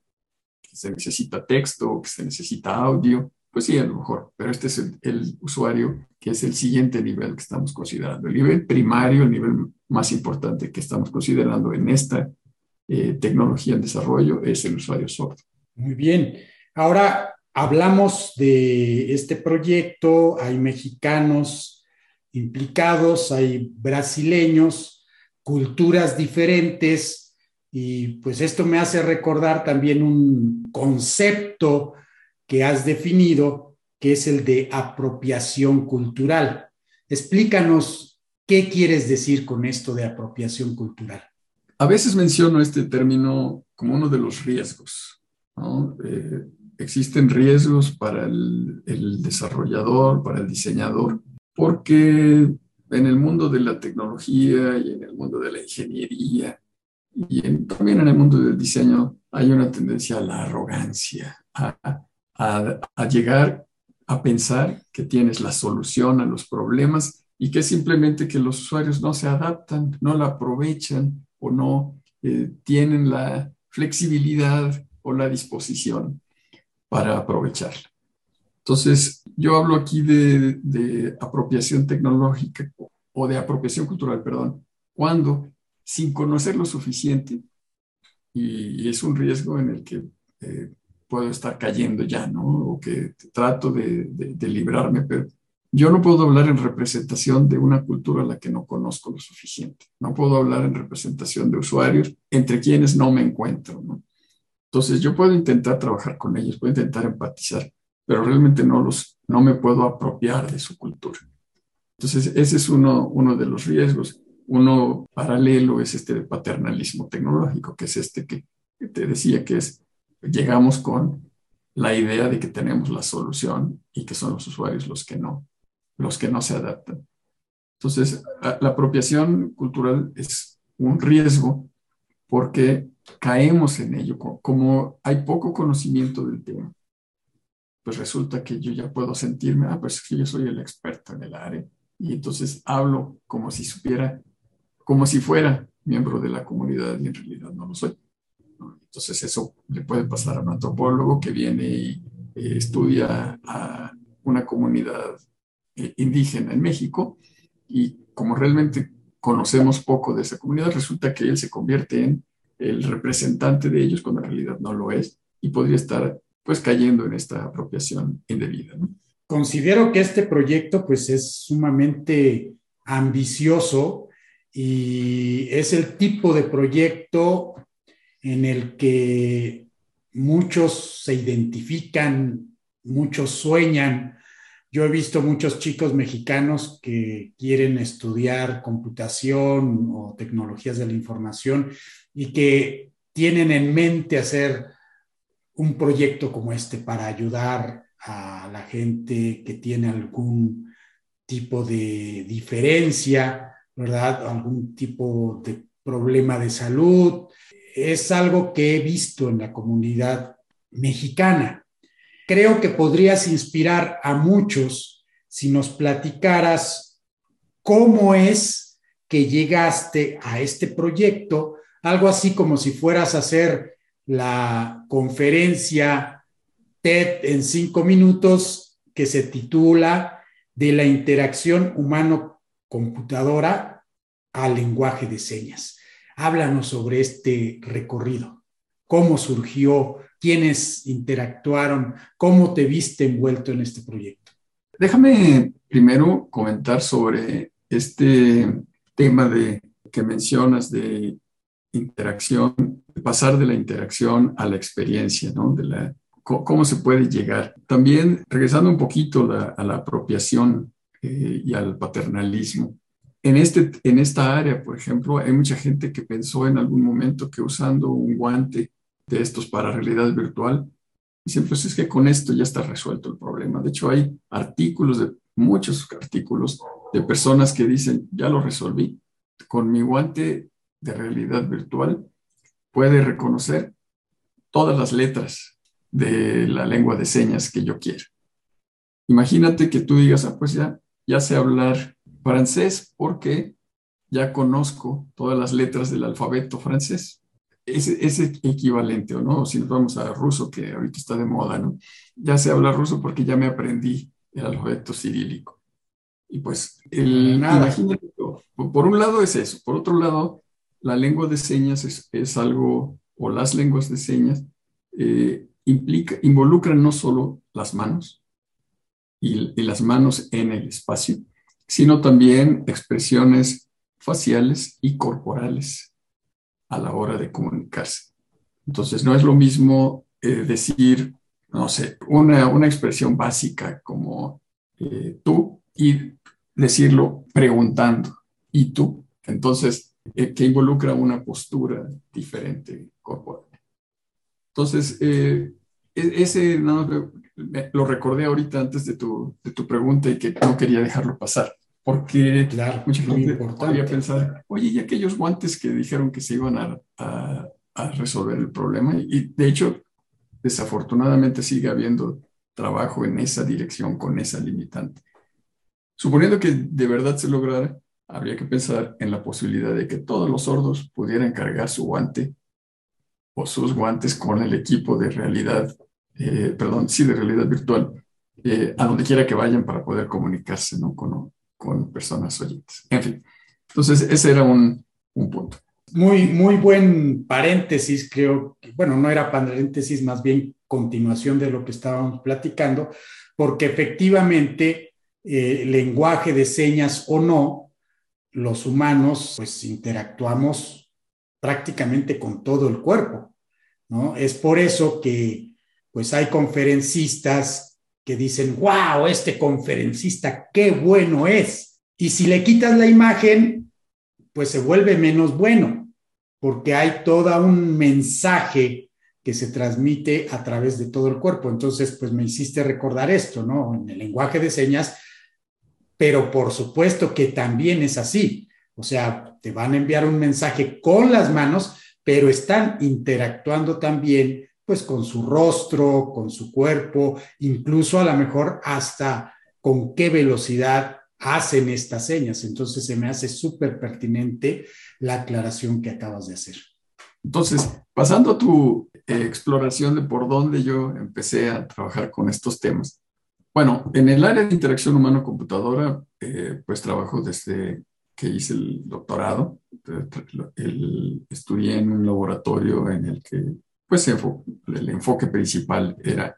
Que se necesita texto, que se necesita audio, pues sí, a lo mejor, pero este es el, usuario que es el siguiente nivel que estamos considerando. El nivel primario, el nivel más importante que estamos considerando en esta eh, tecnología en desarrollo es el usuario sordo. Muy bien. Ahora hablamos de este proyecto, hay mexicanos implicados, hay brasileños, culturas diferentes, y pues esto me hace recordar también un concepto que has definido, que es el de apropiación cultural. Explícanos qué quieres decir con esto de apropiación cultural. A veces menciono este término como uno de los riesgos. ¿no? Eh, existen riesgos para el, desarrollador, para el diseñador, porque en el mundo de la tecnología y en el mundo de la ingeniería y también en el mundo del diseño hay una tendencia a la arrogancia, a, a, llegar a pensar que tienes la solución a los problemas y que simplemente que los usuarios no se adaptan, no la aprovechan o no eh, tienen la flexibilidad o la disposición para aprovecharla. Entonces, yo hablo aquí de, apropiación tecnológica o de apropiación cultural, perdón, cuando sin conocer lo suficiente, y, es un riesgo en el que eh, puedo estar cayendo ya, ¿no? O que trato de, de, librarme, pero yo no puedo hablar en representación de una cultura a la que no conozco lo suficiente. No puedo hablar en representación de usuarios entre quienes no me encuentro, ¿no? Entonces yo puedo intentar trabajar con ellos, puedo intentar empatizar, pero realmente no, los, no me puedo apropiar de su cultura. Entonces ese es uno, uno de los riesgos. Uno paralelo es este de paternalismo tecnológico, que es este que, te decía que es, llegamos con la idea de que tenemos la solución y que son los usuarios los que no, los que no se adaptan. Entonces, la apropiación cultural es un riesgo porque caemos en ello. Como hay poco conocimiento del tema, pues resulta que yo ya puedo sentirme, ah, pues yo soy el experto en el área. Y entonces hablo como si supiera, como si fuera miembro de la comunidad y en realidad no lo soy. Entonces eso le puede pasar a un antropólogo que viene y eh, estudia a una comunidad eh, indígena en México y como realmente conocemos poco de esa comunidad, resulta que él se convierte en el representante de ellos cuando en realidad no lo es y podría estar pues cayendo en esta apropiación indebida. Considero que este proyecto pues es sumamente ambicioso y es el tipo de proyecto en el que muchos se identifican, muchos sueñan, yo he visto muchos chicos mexicanos que quieren estudiar computación o tecnologías de la información y que tienen en mente hacer un proyecto como este para ayudar a la gente que tiene algún tipo de diferencia, ¿verdad? Algún tipo de problema de salud. Es algo que he visto en la comunidad mexicana creo que podrías inspirar a muchos si nos platicaras cómo es que llegaste a este proyecto, algo así como si fueras a hacer la conferencia TED en cinco minutos que se titula De la interacción humano-computadora al lenguaje de señas. Háblanos sobre este recorrido, cómo surgió, quiénes interactuaron, cómo te viste envuelto en este proyecto. Déjame primero comentar sobre este tema de que mencionas de interacción, pasar de la interacción a la experiencia, ¿no? De cómo se puede llegar. También regresando un poquito a la apropiación eh, y al paternalismo. En, este, en esta área, por ejemplo, hay mucha gente que pensó en algún momento que usando un guante de estos para realidad virtual. Dicen, pues es que con esto ya está resuelto el problema. De hecho, hay artículos, muchos artículos de personas que dicen, ya lo resolví. Con mi guante de realidad virtual puede reconocer todas las letras de la lengua de señas que yo quiera. Imagínate que tú digas, ah, pues ya, ya sé hablar francés porque ya conozco todas las letras del alfabeto francés es, equivalente, ¿o no? Si nos vamos a ruso, que ahorita está de moda, ¿no? Ya sé hablar ruso porque ya me aprendí el alfabeto cirílico. Y pues, el, imagínate, por un lado es eso, por otro lado, la lengua de señas es, algo, o las lenguas de señas, eh, implica, involucran no solo las manos y, y las manos en el espacio, sino también expresiones faciales y corporales a la hora de comunicarse. Entonces, no es lo mismo eh, decir, no sé, una, una expresión básica como eh, tú y decirlo preguntando, ¿y tú? Entonces, eh, que involucra una postura diferente corporal. Entonces, e, ese lo recordé ahorita antes de tu, de tu pregunta y que no quería dejarlo pasar porque claro, mucha gente podría pensar, oye, y aquellos guantes que dijeron que se iban a, a, resolver el problema, y de hecho, desafortunadamente sigue habiendo trabajo en esa dirección con esa limitante. Suponiendo que de verdad se lograra, habría que pensar en la posibilidad de que todos los sordos pudieran cargar su guante o sus guantes con el equipo de realidad, eh, perdón, sí, de realidad virtual, eh, a donde quiera que vayan para poder comunicarse ¿no? con, con personas oyentes. En fin, entonces ese era un, un punto. Muy, muy buen paréntesis, creo que, bueno, no era paréntesis, más bien continuación de lo que estábamos platicando, porque efectivamente, eh, lenguaje de señas o no, los humanos pues interactuamos prácticamente con todo el cuerpo, ¿no? Es por eso que pues hay conferencistas que dicen, wow, este conferencista, qué bueno es. Y si le quitas la imagen, pues se vuelve menos bueno, porque hay todo un mensaje que se transmite a través de todo el cuerpo. Entonces, pues me hiciste recordar esto, ¿no? En el lenguaje de señas, pero por supuesto que también es así. O sea, te van a enviar un mensaje con las manos, pero están interactuando también pues con su rostro, con su cuerpo, incluso a lo mejor hasta con qué velocidad hacen estas señas. Entonces se me hace súper pertinente la aclaración que acabas de hacer. Entonces, pasando a tu eh, exploración de por dónde yo empecé a trabajar con estos temas. Bueno, en el área de interacción humano-computadora, eh, pues trabajo desde que hice el doctorado. El, estudié en un laboratorio en el que, pues, el enfoque principal era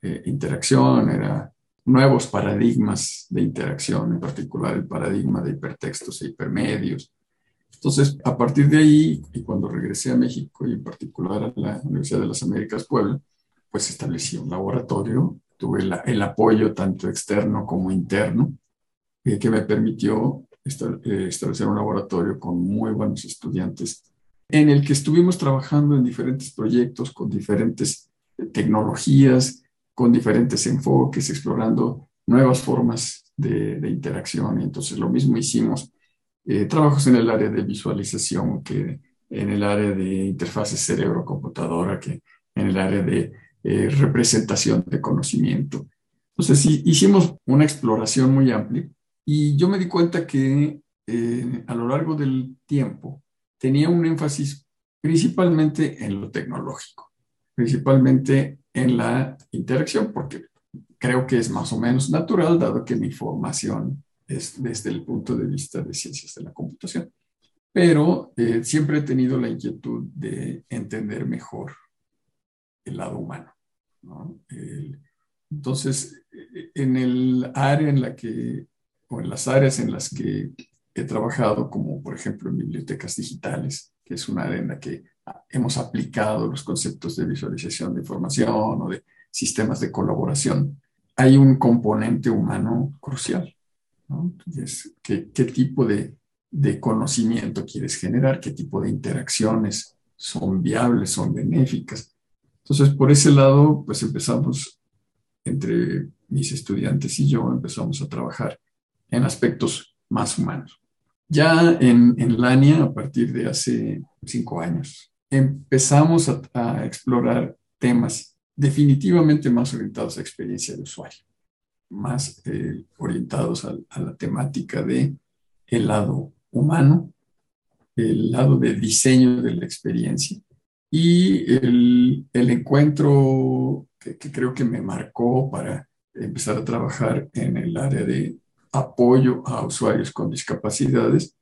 eh, interacción, era nuevos paradigmas de interacción, en particular el paradigma de hipertextos e hipermedios. Entonces, a partir de ahí, y cuando regresé a México y en particular a la Universidad de las Américas Puebla, pues establecí un laboratorio, tuve el apoyo tanto externo como interno, eh, que me permitió establecer un laboratorio con muy buenos estudiantes, en el que estuvimos trabajando en diferentes proyectos con diferentes tecnologías, con diferentes enfoques, explorando nuevas formas de, interacción. Y entonces lo mismo hicimos, eh, trabajos en el área de visualización, que en el área de interfaces cerebro-computadora, que en el área de eh, representación de conocimiento. Entonces hicimos una exploración muy amplia y yo me di cuenta que eh, a lo largo del tiempo tenía un énfasis principalmente en lo tecnológico, principalmente en la interacción, porque creo que es más o menos natural, dado que mi formación es desde el punto de vista de ciencias de la computación. Pero eh, siempre he tenido la inquietud de entender mejor el lado humano. entonces, en el área en la que, o en las áreas en las que he trabajado, como por ejemplo en bibliotecas digitales, que es una área en la que hemos aplicado los conceptos de visualización de información o de sistemas de colaboración, hay un componente humano crucial. ¿qué, tipo de, de, conocimiento quieres generar? ¿Qué tipo de interacciones son viables, son benéficas? Entonces, por ese lado, pues empezamos, entre mis estudiantes y yo, empezamos a trabajar en aspectos más humanos. Ya en, en Lania, a partir de hace cinco años, empezamos a, explorar temas definitivamente más orientados a experiencia de usuario, más eh, orientados a, la temática de el lado humano, el lado de diseño de la experiencia y el, encuentro que, creo que me marcó para empezar a trabajar en el área de apoyo a usuarios con discapacidades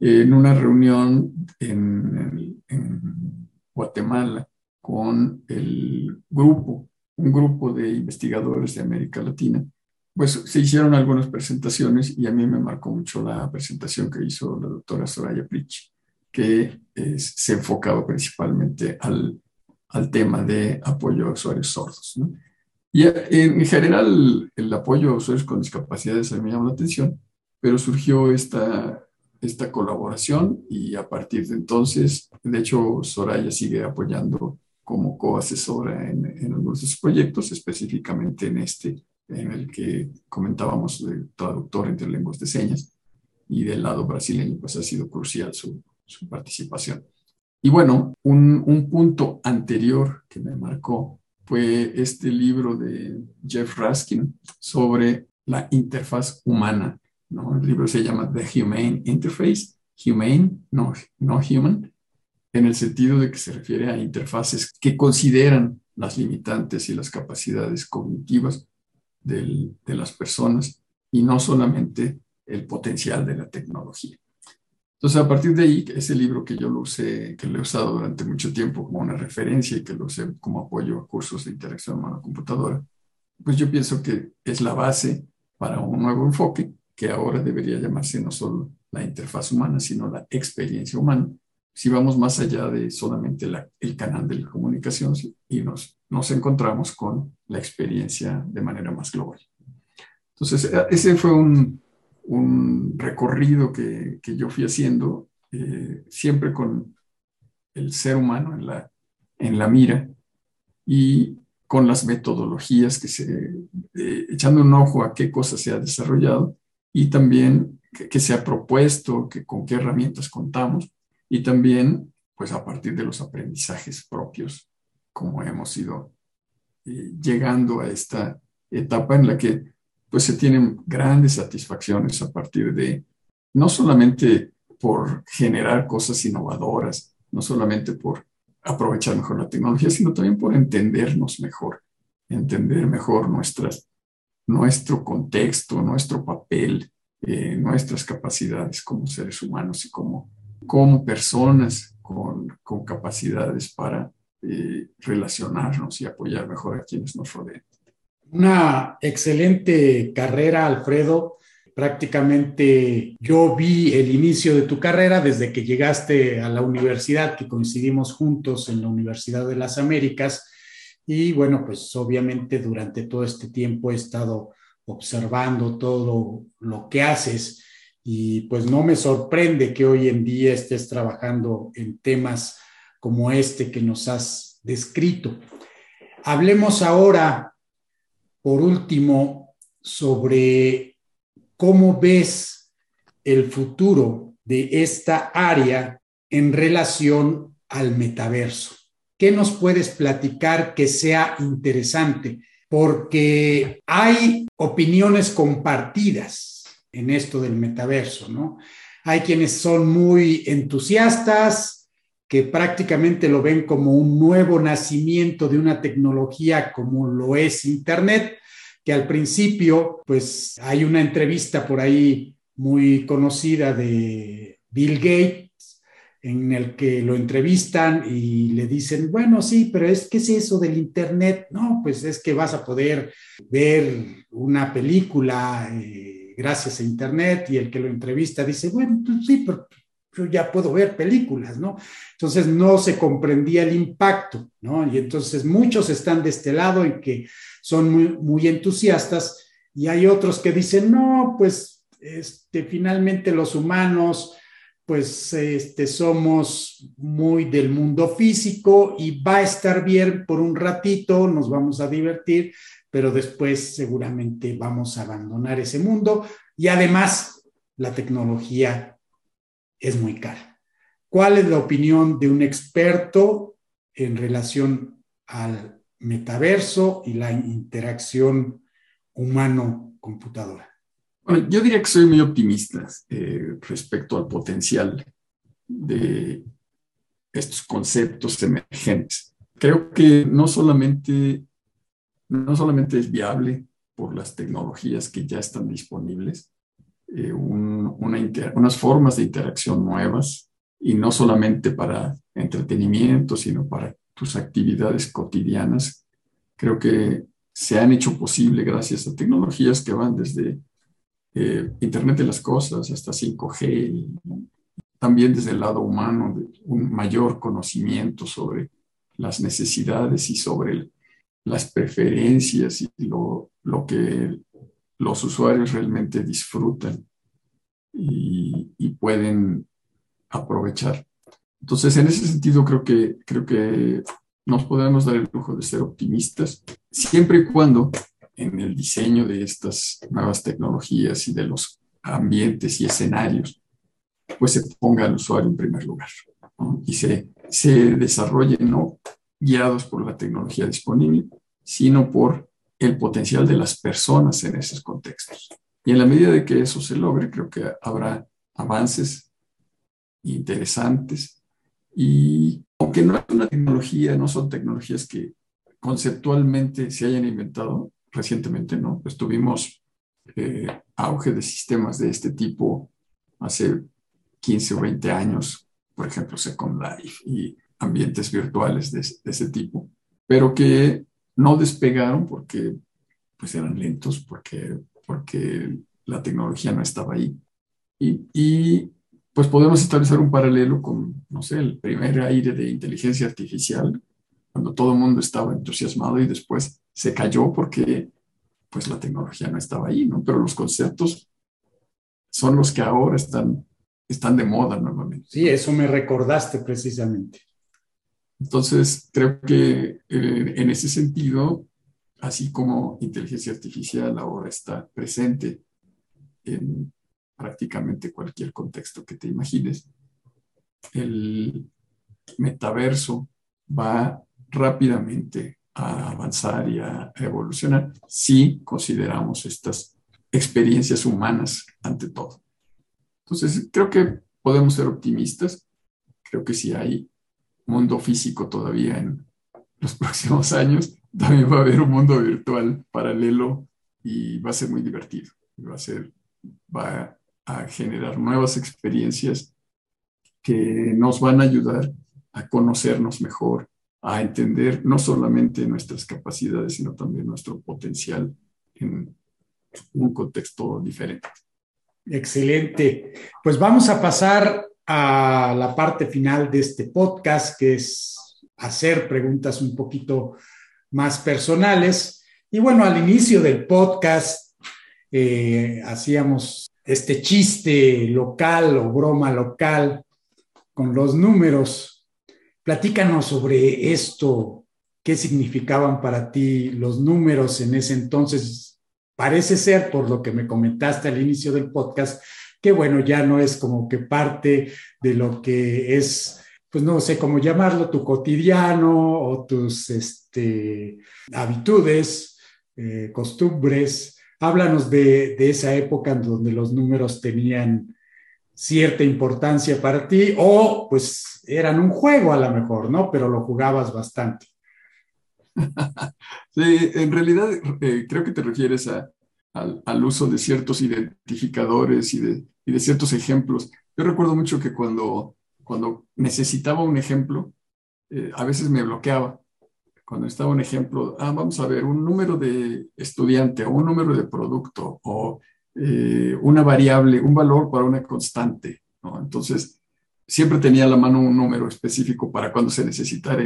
en una reunión en, Guatemala con el grupo, un grupo de investigadores de América Latina. Pues se hicieron algunas presentaciones y a mí me marcó mucho la presentación que hizo la doctora Soraya Prich, que se enfocaba principalmente al, al, tema de apoyo a usuarios sordos. Y en general el apoyo a usuarios con discapacidades a mí me llamó la atención, pero surgió esta esta colaboración y a partir de entonces, de hecho, Soraya sigue apoyando como coasesora en, en algunos de sus proyectos, específicamente en este, en el que comentábamos de traductor entre lenguas de señas y del lado brasileño, pues ha sido crucial su, su participación. Y bueno, un, un punto anterior que me marcó fue este libro de Jeff Raskin sobre la interfaz humana el libro se llama The Humane Interface, humane, no, no human, en el sentido de que se refiere a interfaces que consideran las limitantes y las capacidades cognitivas de las personas y no solamente el potencial de la tecnología. Entonces, a partir de ahí, ese libro que yo lo usé, que lo he usado durante mucho tiempo como una referencia y que lo usé como apoyo a cursos de interacción humana-computadora, pues yo pienso que es la base para un nuevo enfoque que ahora debería llamarse no solo la interfaz humana, sino la experiencia humana. Si vamos más allá de solamente el canal de la comunicación y nos, nos encontramos con la experiencia de manera más global. Entonces, e, ese fue un, un recorrido que, que, yo fui haciendo eh, siempre con el ser humano en la, en la mira y con las metodologías que se, eh, echando un ojo a qué cosas se ha desarrollado y también qué se ha propuesto, que, con qué herramientas contamos y también pues a partir de los aprendizajes propios, como hemos ido eh, llegando a esta etapa en la que pues se tienen grandes satisfacciones a partir de, no solamente por generar cosas innovadoras, no solamente por aprovechar mejor la tecnología, sino también por entendernos mejor, entender mejor nuestras, nuestro contexto, nuestro papel, eh, nuestras capacidades como seres humanos y como, como personas con, con capacidades para eh, relacionarnos y apoyar mejor a quienes nos rodean. Una excelente carrera, Alfredo. Prácticamente yo vi el inicio de tu carrera desde que llegaste a la universidad, que coincidimos juntos en la Universidad de las Américas. Y bueno, pues obviamente durante todo este tiempo he estado observando todo lo que haces y pues no me sorprende que hoy en día estés trabajando en temas como este que nos has descrito. Hablemos ahora, por último, sobre cómo ves el futuro de esta área en relación al metaverso. ¿Qué nos puedes platicar que sea interesante? Porque hay opiniones compartidas en esto del metaverso, ¿no? Hay quienes son muy entusiastas, que prácticamente lo ven como un nuevo nacimiento de una tecnología como lo es Internet, que al principio, pues hay una entrevista por ahí muy conocida de Bill Gates, en el que lo entrevistan y le dicen, bueno, sí, pero es que es eso del Internet, no, pues es que vas a poder ver una película eh, gracias a Internet y el que lo entrevista dice, bueno, pues sí, pero yo ya puedo ver películas, ¿no? Entonces no se comprendía el impacto, ¿no? Y entonces muchos están de este lado en que son muy, muy entusiastas y hay otros que dicen, no, pues este, finalmente los humanos, pues este, somos muy del mundo físico y va a estar bien por un ratito, nos vamos a divertir, pero después seguramente vamos a abandonar ese mundo y además la tecnología es muy cara. ¿Cuál es la opinión de un experto en relación al metaverso y la interacción humano-computadora? Yo diría que soy muy optimista eh, respecto al potencial de estos conceptos emergentes. Creo que no solamente, no solamente es viable por las tecnologías que ya están disponibles, eh, unas formas de interacción nuevas y no solamente para entretenimiento, sino para tus actividades cotidianas. Creo que se han hecho posible gracias a tecnologías que van desde eh, Internet de las Cosas hasta 5G, también desde el lado humano, un mayor conocimiento sobre las necesidades y sobre las preferencias y lo, lo que los usuarios realmente disfrutan y, pueden aprovechar. Entonces, en ese sentido, creo que, creo que nos podemos dar el lujo de ser optimistas, siempre y cuando en el diseño de estas nuevas tecnologías y de los ambientes y escenarios, pues se ponga al usuario en primer lugar y se, se desarrolle no guiados por la tecnología disponible, sino por el potencial de las personas en esos contextos. Y en la medida de que eso se logre, creo que habrá avances interesantes. Y aunque no es una tecnología, no son tecnologías que conceptualmente se hayan inventado recientemente, ¿no? Pues tuvimos eh, auge de sistemas de este tipo hace 15 o 20 años, por ejemplo, Second Life y ambientes virtuales de, de ese tipo, pero que no despegaron porque pues eran lentos, porque, porque la tecnología no estaba ahí. Y, pues podemos establecer un paralelo con, no sé, el primer aire de inteligencia artificial, cuando todo el mundo estaba entusiasmado y después se cayó porque pues la tecnología no estaba ahí, ¿no? Pero los conceptos son los que ahora están están de moda nuevamente. Sí, eso me recordaste precisamente. Entonces, creo que eh, en ese sentido, así como inteligencia artificial ahora está presente en prácticamente cualquier contexto que te imagines, el metaverso va rápidamente a avanzar y a evolucionar si consideramos estas experiencias humanas ante todo. Entonces, creo que podemos ser optimistas. Creo que si hay mundo físico todavía en los [laughs] próximos años, también va a haber un mundo virtual paralelo y va a ser muy divertido. Va a, ser, va a generar nuevas experiencias que nos van a ayudar a conocernos mejor, a entender no solamente nuestras capacidades, sino también nuestro potencial en un contexto diferente. Excelente. Pues vamos a pasar a la parte final de este podcast, que es hacer preguntas un poquito más personales. Y bueno, al inicio del podcast eh, hacíamos este chiste local o broma local con los números. Platícanos sobre esto, qué significaban para ti los números en ese entonces. Parece ser, por lo que me comentaste al inicio del podcast, que bueno, ya no es como que parte de lo que es, pues no sé cómo llamarlo, tu cotidiano o tus este, habitudes, eh, costumbres. Háblanos de, de esa época en donde los números tenían cierta importancia para ti o pues eran un juego a lo mejor, ¿no? Pero lo jugabas bastante. [laughs] Sí, en realidad eh, creo que te refieres al, uso de ciertos identificadores y de, de, ciertos ejemplos. Yo recuerdo mucho que cuando, cuando necesitaba un ejemplo, eh, a veces me bloqueaba. Cuando estaba un ejemplo, ah, vamos a ver, un número de estudiante o un número de producto o eh, una variable, un valor para una constante. Entonces, siempre tenía a la mano un número específico para cuando se necesitara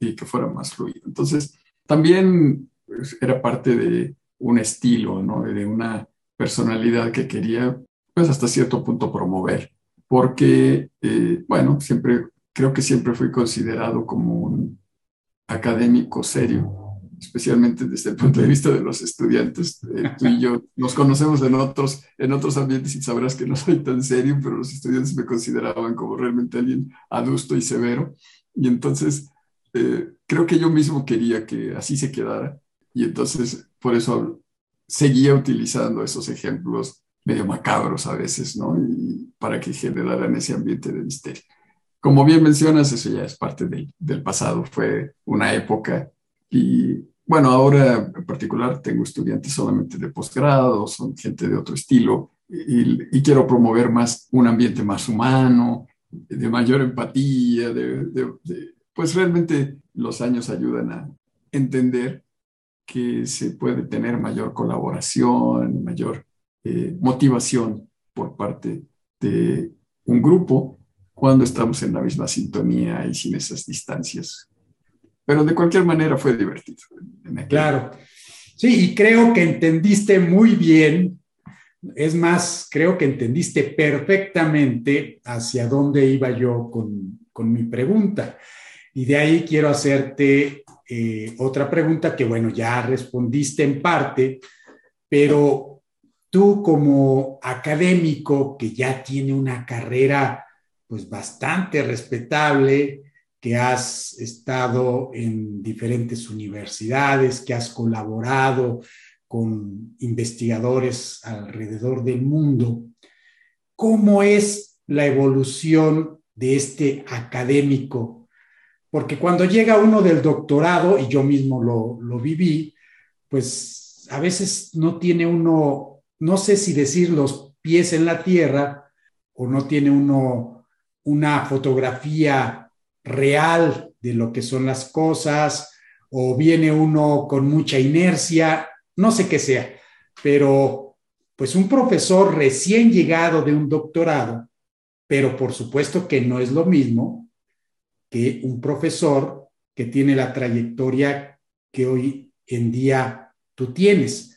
y, que fuera más fluido. Entonces, también pues, era parte de un estilo, ¿no? de una personalidad que quería, pues hasta cierto punto promover, porque, eh, bueno, siempre, creo que siempre fui considerado como un académico serio especialmente desde el punto de vista de los estudiantes. Eh, tú y yo [laughs] nos conocemos en otros, en otros ambientes y sabrás que no soy tan serio, pero los estudiantes me consideraban como realmente alguien adusto y severo. Y entonces eh, creo que yo mismo quería que así se quedara. Y entonces por eso seguía utilizando esos ejemplos medio macabros a veces, ¿no? Y para que generaran ese ambiente de misterio. Como bien mencionas, eso ya es parte del, del pasado, fue una época y bueno, ahora en particular tengo estudiantes solamente de posgrado, son gente de otro estilo y, quiero promover más un ambiente más humano, de mayor empatía, de, pues realmente los años ayudan a entender que se puede tener mayor colaboración, mayor eh, motivación por parte de un grupo cuando estamos en la misma sintonía y sin esas distancias pero de cualquier manera fue divertido. Claro. Sí, y creo que entendiste muy bien, es más, creo que entendiste perfectamente hacia dónde iba yo con, con mi pregunta. Y de ahí quiero hacerte eh, otra pregunta que, bueno, ya respondiste en parte, pero tú como académico que ya tiene una carrera pues bastante respetable, que has estado en diferentes universidades, que has colaborado con investigadores alrededor del mundo. ¿Cómo es la evolución de este académico? Porque cuando llega uno del doctorado, y yo mismo lo, lo viví, pues a veces no tiene uno, no sé si decir los pies en la tierra o no tiene uno una fotografía real de lo que son las cosas, o viene uno con mucha inercia, no sé qué sea, pero pues un profesor recién llegado de un doctorado, pero por supuesto que no es lo mismo que un profesor que tiene la trayectoria que hoy en día tú tienes.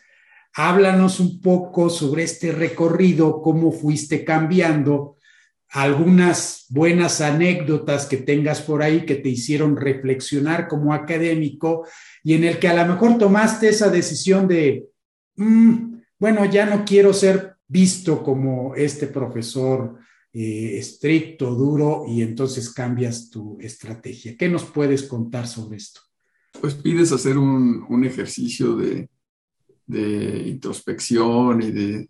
Háblanos un poco sobre este recorrido, cómo fuiste cambiando algunas buenas anécdotas que tengas por ahí que te hicieron reflexionar como académico y en el que a lo mejor tomaste esa decisión de, mm, bueno, ya no quiero ser visto como este profesor eh, estricto, duro, y entonces cambias tu estrategia. ¿Qué nos puedes contar sobre esto? Pues pides hacer un, ejercicio de, introspección y de,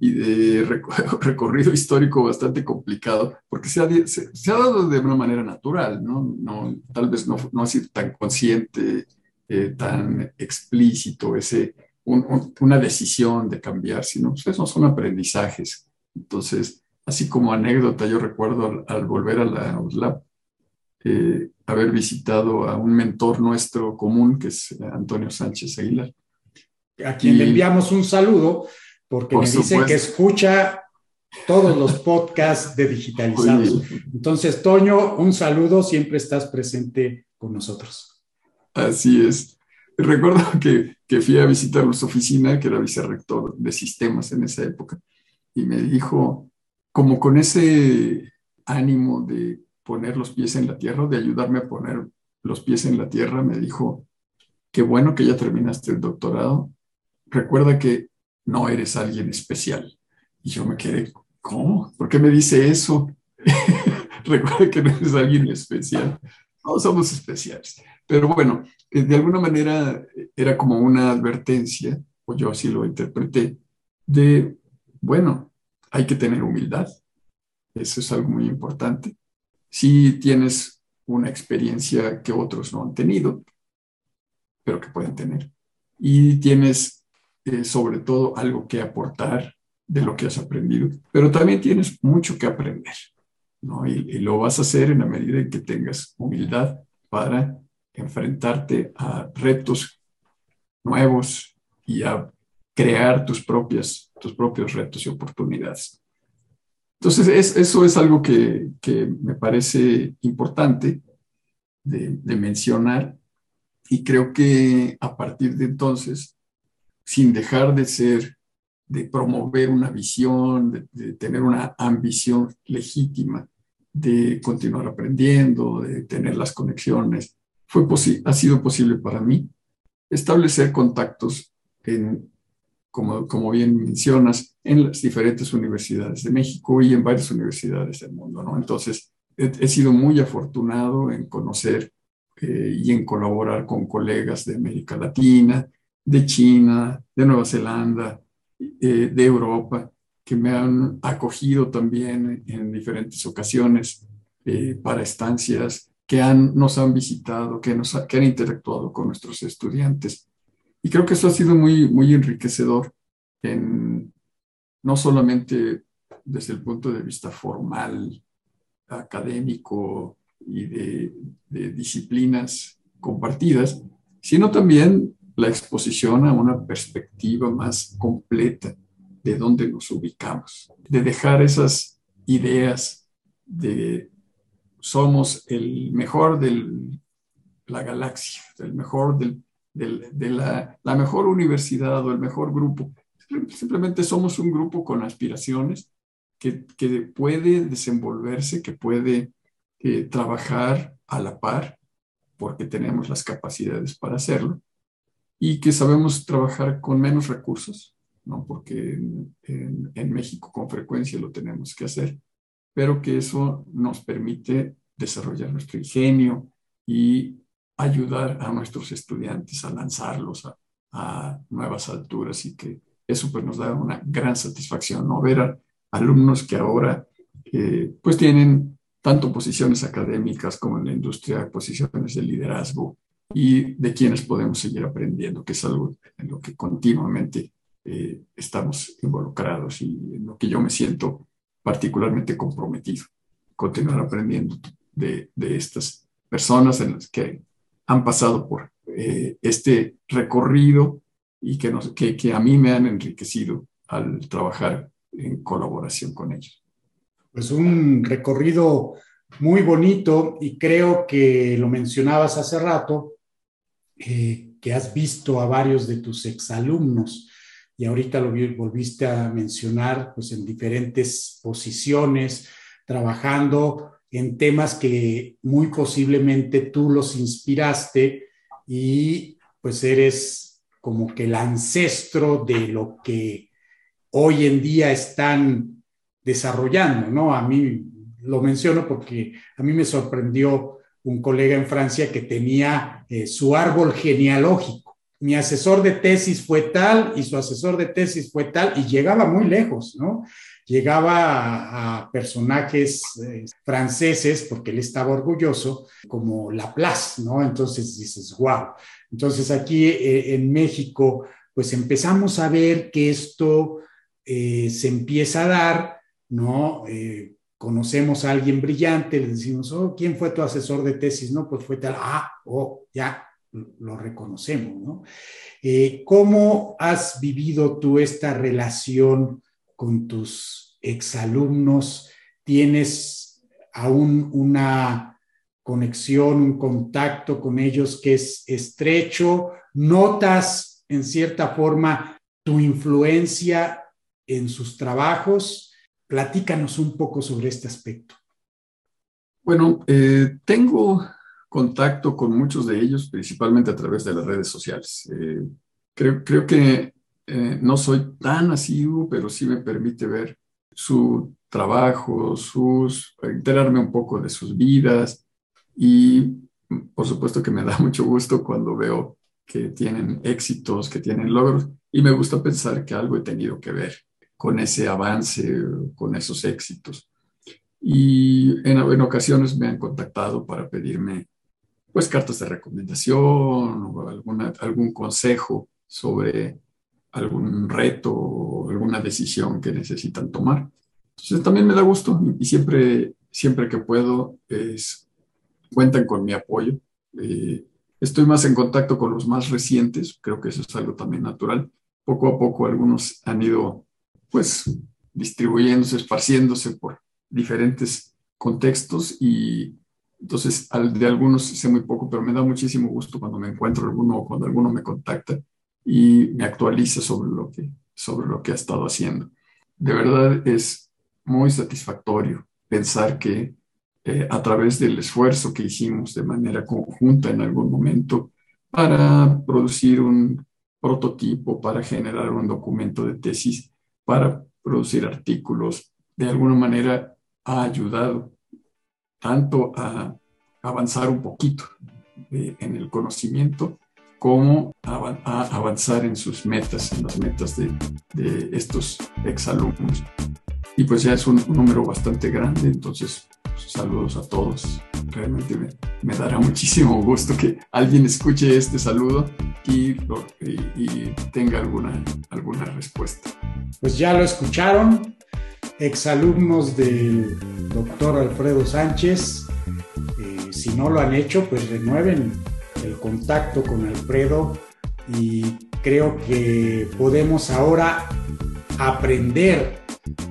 de [laughs] recorrido histórico bastante complicado, porque se ha, dado de una manera natural, ¿no? no tal vez no, no ha sido tan consciente, eh, tan explícito ese, una decisión de cambiar, sino pues esos son aprendizajes. Entonces, así como anécdota, yo recuerdo al, volver a la USLAP, eh, haber visitado a un mentor nuestro común, que es Antonio Sánchez Aguilar. A quien le enviamos un saludo, porque me dice que escucha todos los podcasts de digitalizados. Entonces, Toño, un saludo, siempre estás presente con nosotros. Así es. Recuerdo que, que fui a visitar su oficina, que era vicerrector de sistemas en esa época, y me dijo, como con ese ánimo de poner los pies en la tierra, de ayudarme a poner los pies en la tierra, me dijo, qué bueno que ya terminaste el doctorado, recuerda que no eres alguien especial. Y yo me quedé, ¿cómo? ¿Por qué me dice eso? [laughs] recuerda que no eres alguien especial. No somos especiales. Pero bueno, eh, de alguna manera eh, era como una advertencia, o yo así lo interpreté, de, bueno, hay que tener humildad. Eso es algo muy importante. Si tienes una experiencia que otros no han tenido, pero que pueden tener. Y tienes eh, sobre todo algo que aportar de lo que has aprendido, pero también tienes mucho que aprender. ¿no? Y, lo vas a hacer en la medida en que tengas humildad para enfrentarte a retos nuevos y a crear tus, propias, tus propios retos y oportunidades. Entonces, eso es algo que, me parece importante de, mencionar y creo que a partir de entonces, sin dejar de ser, de promover una visión, de, de tener una ambición legítima de continuar aprendiendo, de tener las conexiones, fue ha sido posible para mí establecer contactos en como, como bien mencionas, en las diferentes universidades de México y en varias universidades del mundo, ¿no? Entonces, he, sido muy afortunado en conocer eh, y en colaborar con colegas de América Latina, de China, de Nueva Zelanda, eh, de Europa, que me han acogido también en diferentes ocasiones eh, para estancias, que han, nos han visitado, que, nos que han interactuado con nuestros estudiantes y creo que eso ha sido muy, muy enriquecedor, en, no solamente desde el punto de vista formal, académico y de, disciplinas compartidas, sino también la exposición a una perspectiva más completa de dónde nos ubicamos, de dejar esas ideas de somos el mejor de la galaxia, el mejor del de, la, mejor universidad o el mejor grupo. Simplemente somos un grupo con aspiraciones que, que puede desenvolverse, que puede eh, trabajar a la par, porque tenemos las capacidades para hacerlo, y que sabemos trabajar con menos recursos, ¿no? porque en, en México con frecuencia lo tenemos que hacer, pero que eso nos permite desarrollar nuestro ingenio y ayudar a nuestros estudiantes a lanzarlos a, nuevas alturas y que eso pues nos da una gran satisfacción, ¿no? Ver a alumnos que ahora eh, pues tienen tanto posiciones académicas como en la industria, posiciones de liderazgo y de quienes podemos seguir aprendiendo, que es algo en lo que continuamente eh, estamos involucrados y en lo que yo me siento particularmente comprometido, continuar aprendiendo de, de estas personas en las que han pasado por eh, este recorrido y que, a mí me han enriquecido al trabajar en colaboración con ellos. Pues un recorrido muy bonito y creo que lo mencionabas hace rato, eh, que has visto a varios de tus exalumnos y ahorita lo volviste a mencionar pues en diferentes posiciones, trabajando en temas que muy posiblemente tú los inspiraste y pues eres como que el ancestro de lo que hoy en día están desarrollando, ¿no? A mí lo menciono porque a mí me sorprendió un colega en Francia que tenía eh, su árbol genealógico. Mi asesor de tesis fue tal y su asesor de tesis fue tal y llegaba muy lejos, ¿no? Llegaba a, personajes eh, franceses porque él estaba orgulloso, como Laplace, ¿no? Entonces dices, wow. Entonces aquí eh, en México, pues empezamos a ver que esto se empieza a dar, ¿no? conocemos a alguien brillante, le decimos, oh, ¿quién fue tu asesor de tesis? No, pues fue tal, ah, oh, ya lo reconocemos, ¿no? Eh, ¿Cómo has vivido tú esta relación con tus exalumnos? ¿Tienes aún una conexión, un contacto con ellos que es estrecho? ¿Notas en cierta forma tu influencia en sus trabajos? Platícanos un poco sobre este aspecto. Bueno, eh, tengo contacto con muchos de ellos, principalmente a través de las redes sociales. Eh, creo, que eh, no soy tan asiduo, pero sí me permite ver su trabajo, sus, enterarme un poco de sus vidas y por supuesto que me da [laughs] mucho gusto cuando veo que tienen éxitos, que tienen logros y me gusta pensar que algo he tenido que ver con ese avance, con esos éxitos. Y en, ocasiones me han contactado para pedirme pues cartas de recomendación o alguna, algún consejo sobre algún reto o alguna decisión que necesitan tomar. Entonces también me da gusto y siempre, siempre que puedo es, cuentan con mi apoyo. Eh, estoy más en contacto con los más recientes, creo que eso es algo también natural. Poco a poco algunos han ido pues distribuyéndose, esparciéndose por diferentes contextos y entonces de algunos sé muy poco, pero me da muchísimo gusto cuando me encuentro alguno o cuando alguno me contacta y me actualiza sobre lo que, sobre lo que ha estado haciendo. De verdad es muy satisfactorio pensar que eh, a través del esfuerzo que hicimos de manera conjunta en algún momento para producir un prototipo, para generar un documento de tesis, para producir artículos, de alguna manera ha ayudado tanto a avanzar un poquito eh, en el conocimiento como a, avanzar en sus metas, en las metas de, de estos exalumnos. Y pues ya es un, número bastante grande, entonces pues, saludos a todos. Realmente me, dará muchísimo gusto que alguien escuche este saludo y, y tenga alguna, alguna respuesta pues ya lo escucharon, exalumnos del doctor Alfredo Sánchez. Eh, si no lo han hecho, pues renueven el contacto con Alfredo y creo que podemos ahora aprender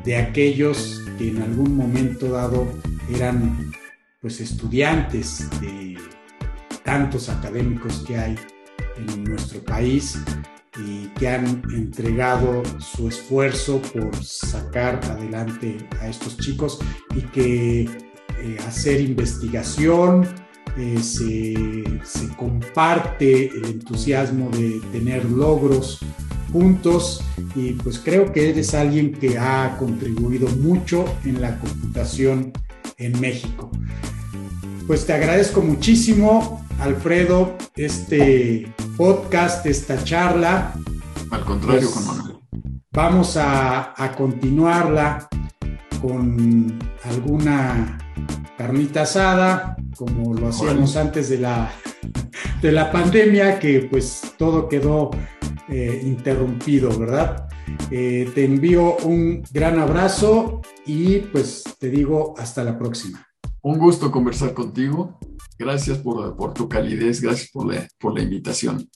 de aquellos que en algún momento dado eran pues estudiantes de tantos académicos que hay en nuestro país y que han entregado su esfuerzo por sacar adelante a estos chicos y que eh, hacer investigación, eh, se, se, comparte el entusiasmo de tener logros juntos y pues creo que eres alguien que ha contribuido mucho en la computación en México. Pues te agradezco muchísimo, Alfredo, este podcast, esta charla. Al contrario, pues, Manuel. Vamos a, continuarla con alguna carnita asada, como lo hacíamos antes de la, de la pandemia, que pues todo quedó eh, interrumpido, ¿verdad? Eh, te envío un gran abrazo y pues te digo hasta la próxima. Un gusto conversar contigo. Gracias por, tu calidez, gracias por la, invitación.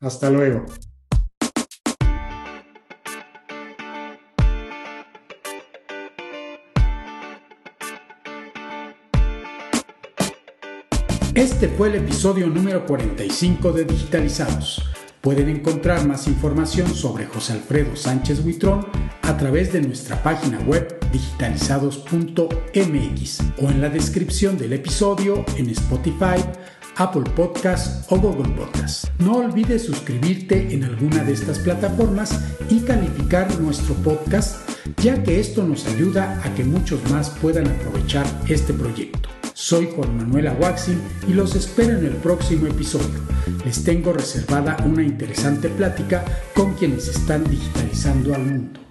Hasta luego. Este fue el episodio número 45 de Digitalizados Pueden encontrar más información sobre José Alfredo Sánchez Huitrón a través de nuestra página web digitalizados.mx o en la descripción del episodio en Spotify, Apple Podcast o Google Podcast. No olvides suscribirte en alguna de estas plataformas y calificar nuestro podcast, ya que esto nos ayuda a que muchos más puedan aprovechar este proyecto. Soy Juan Manuel Aguaxin y los espero en el próximo episodio. Les tengo reservada una interesante plática con quienes están digitalizando al mundo.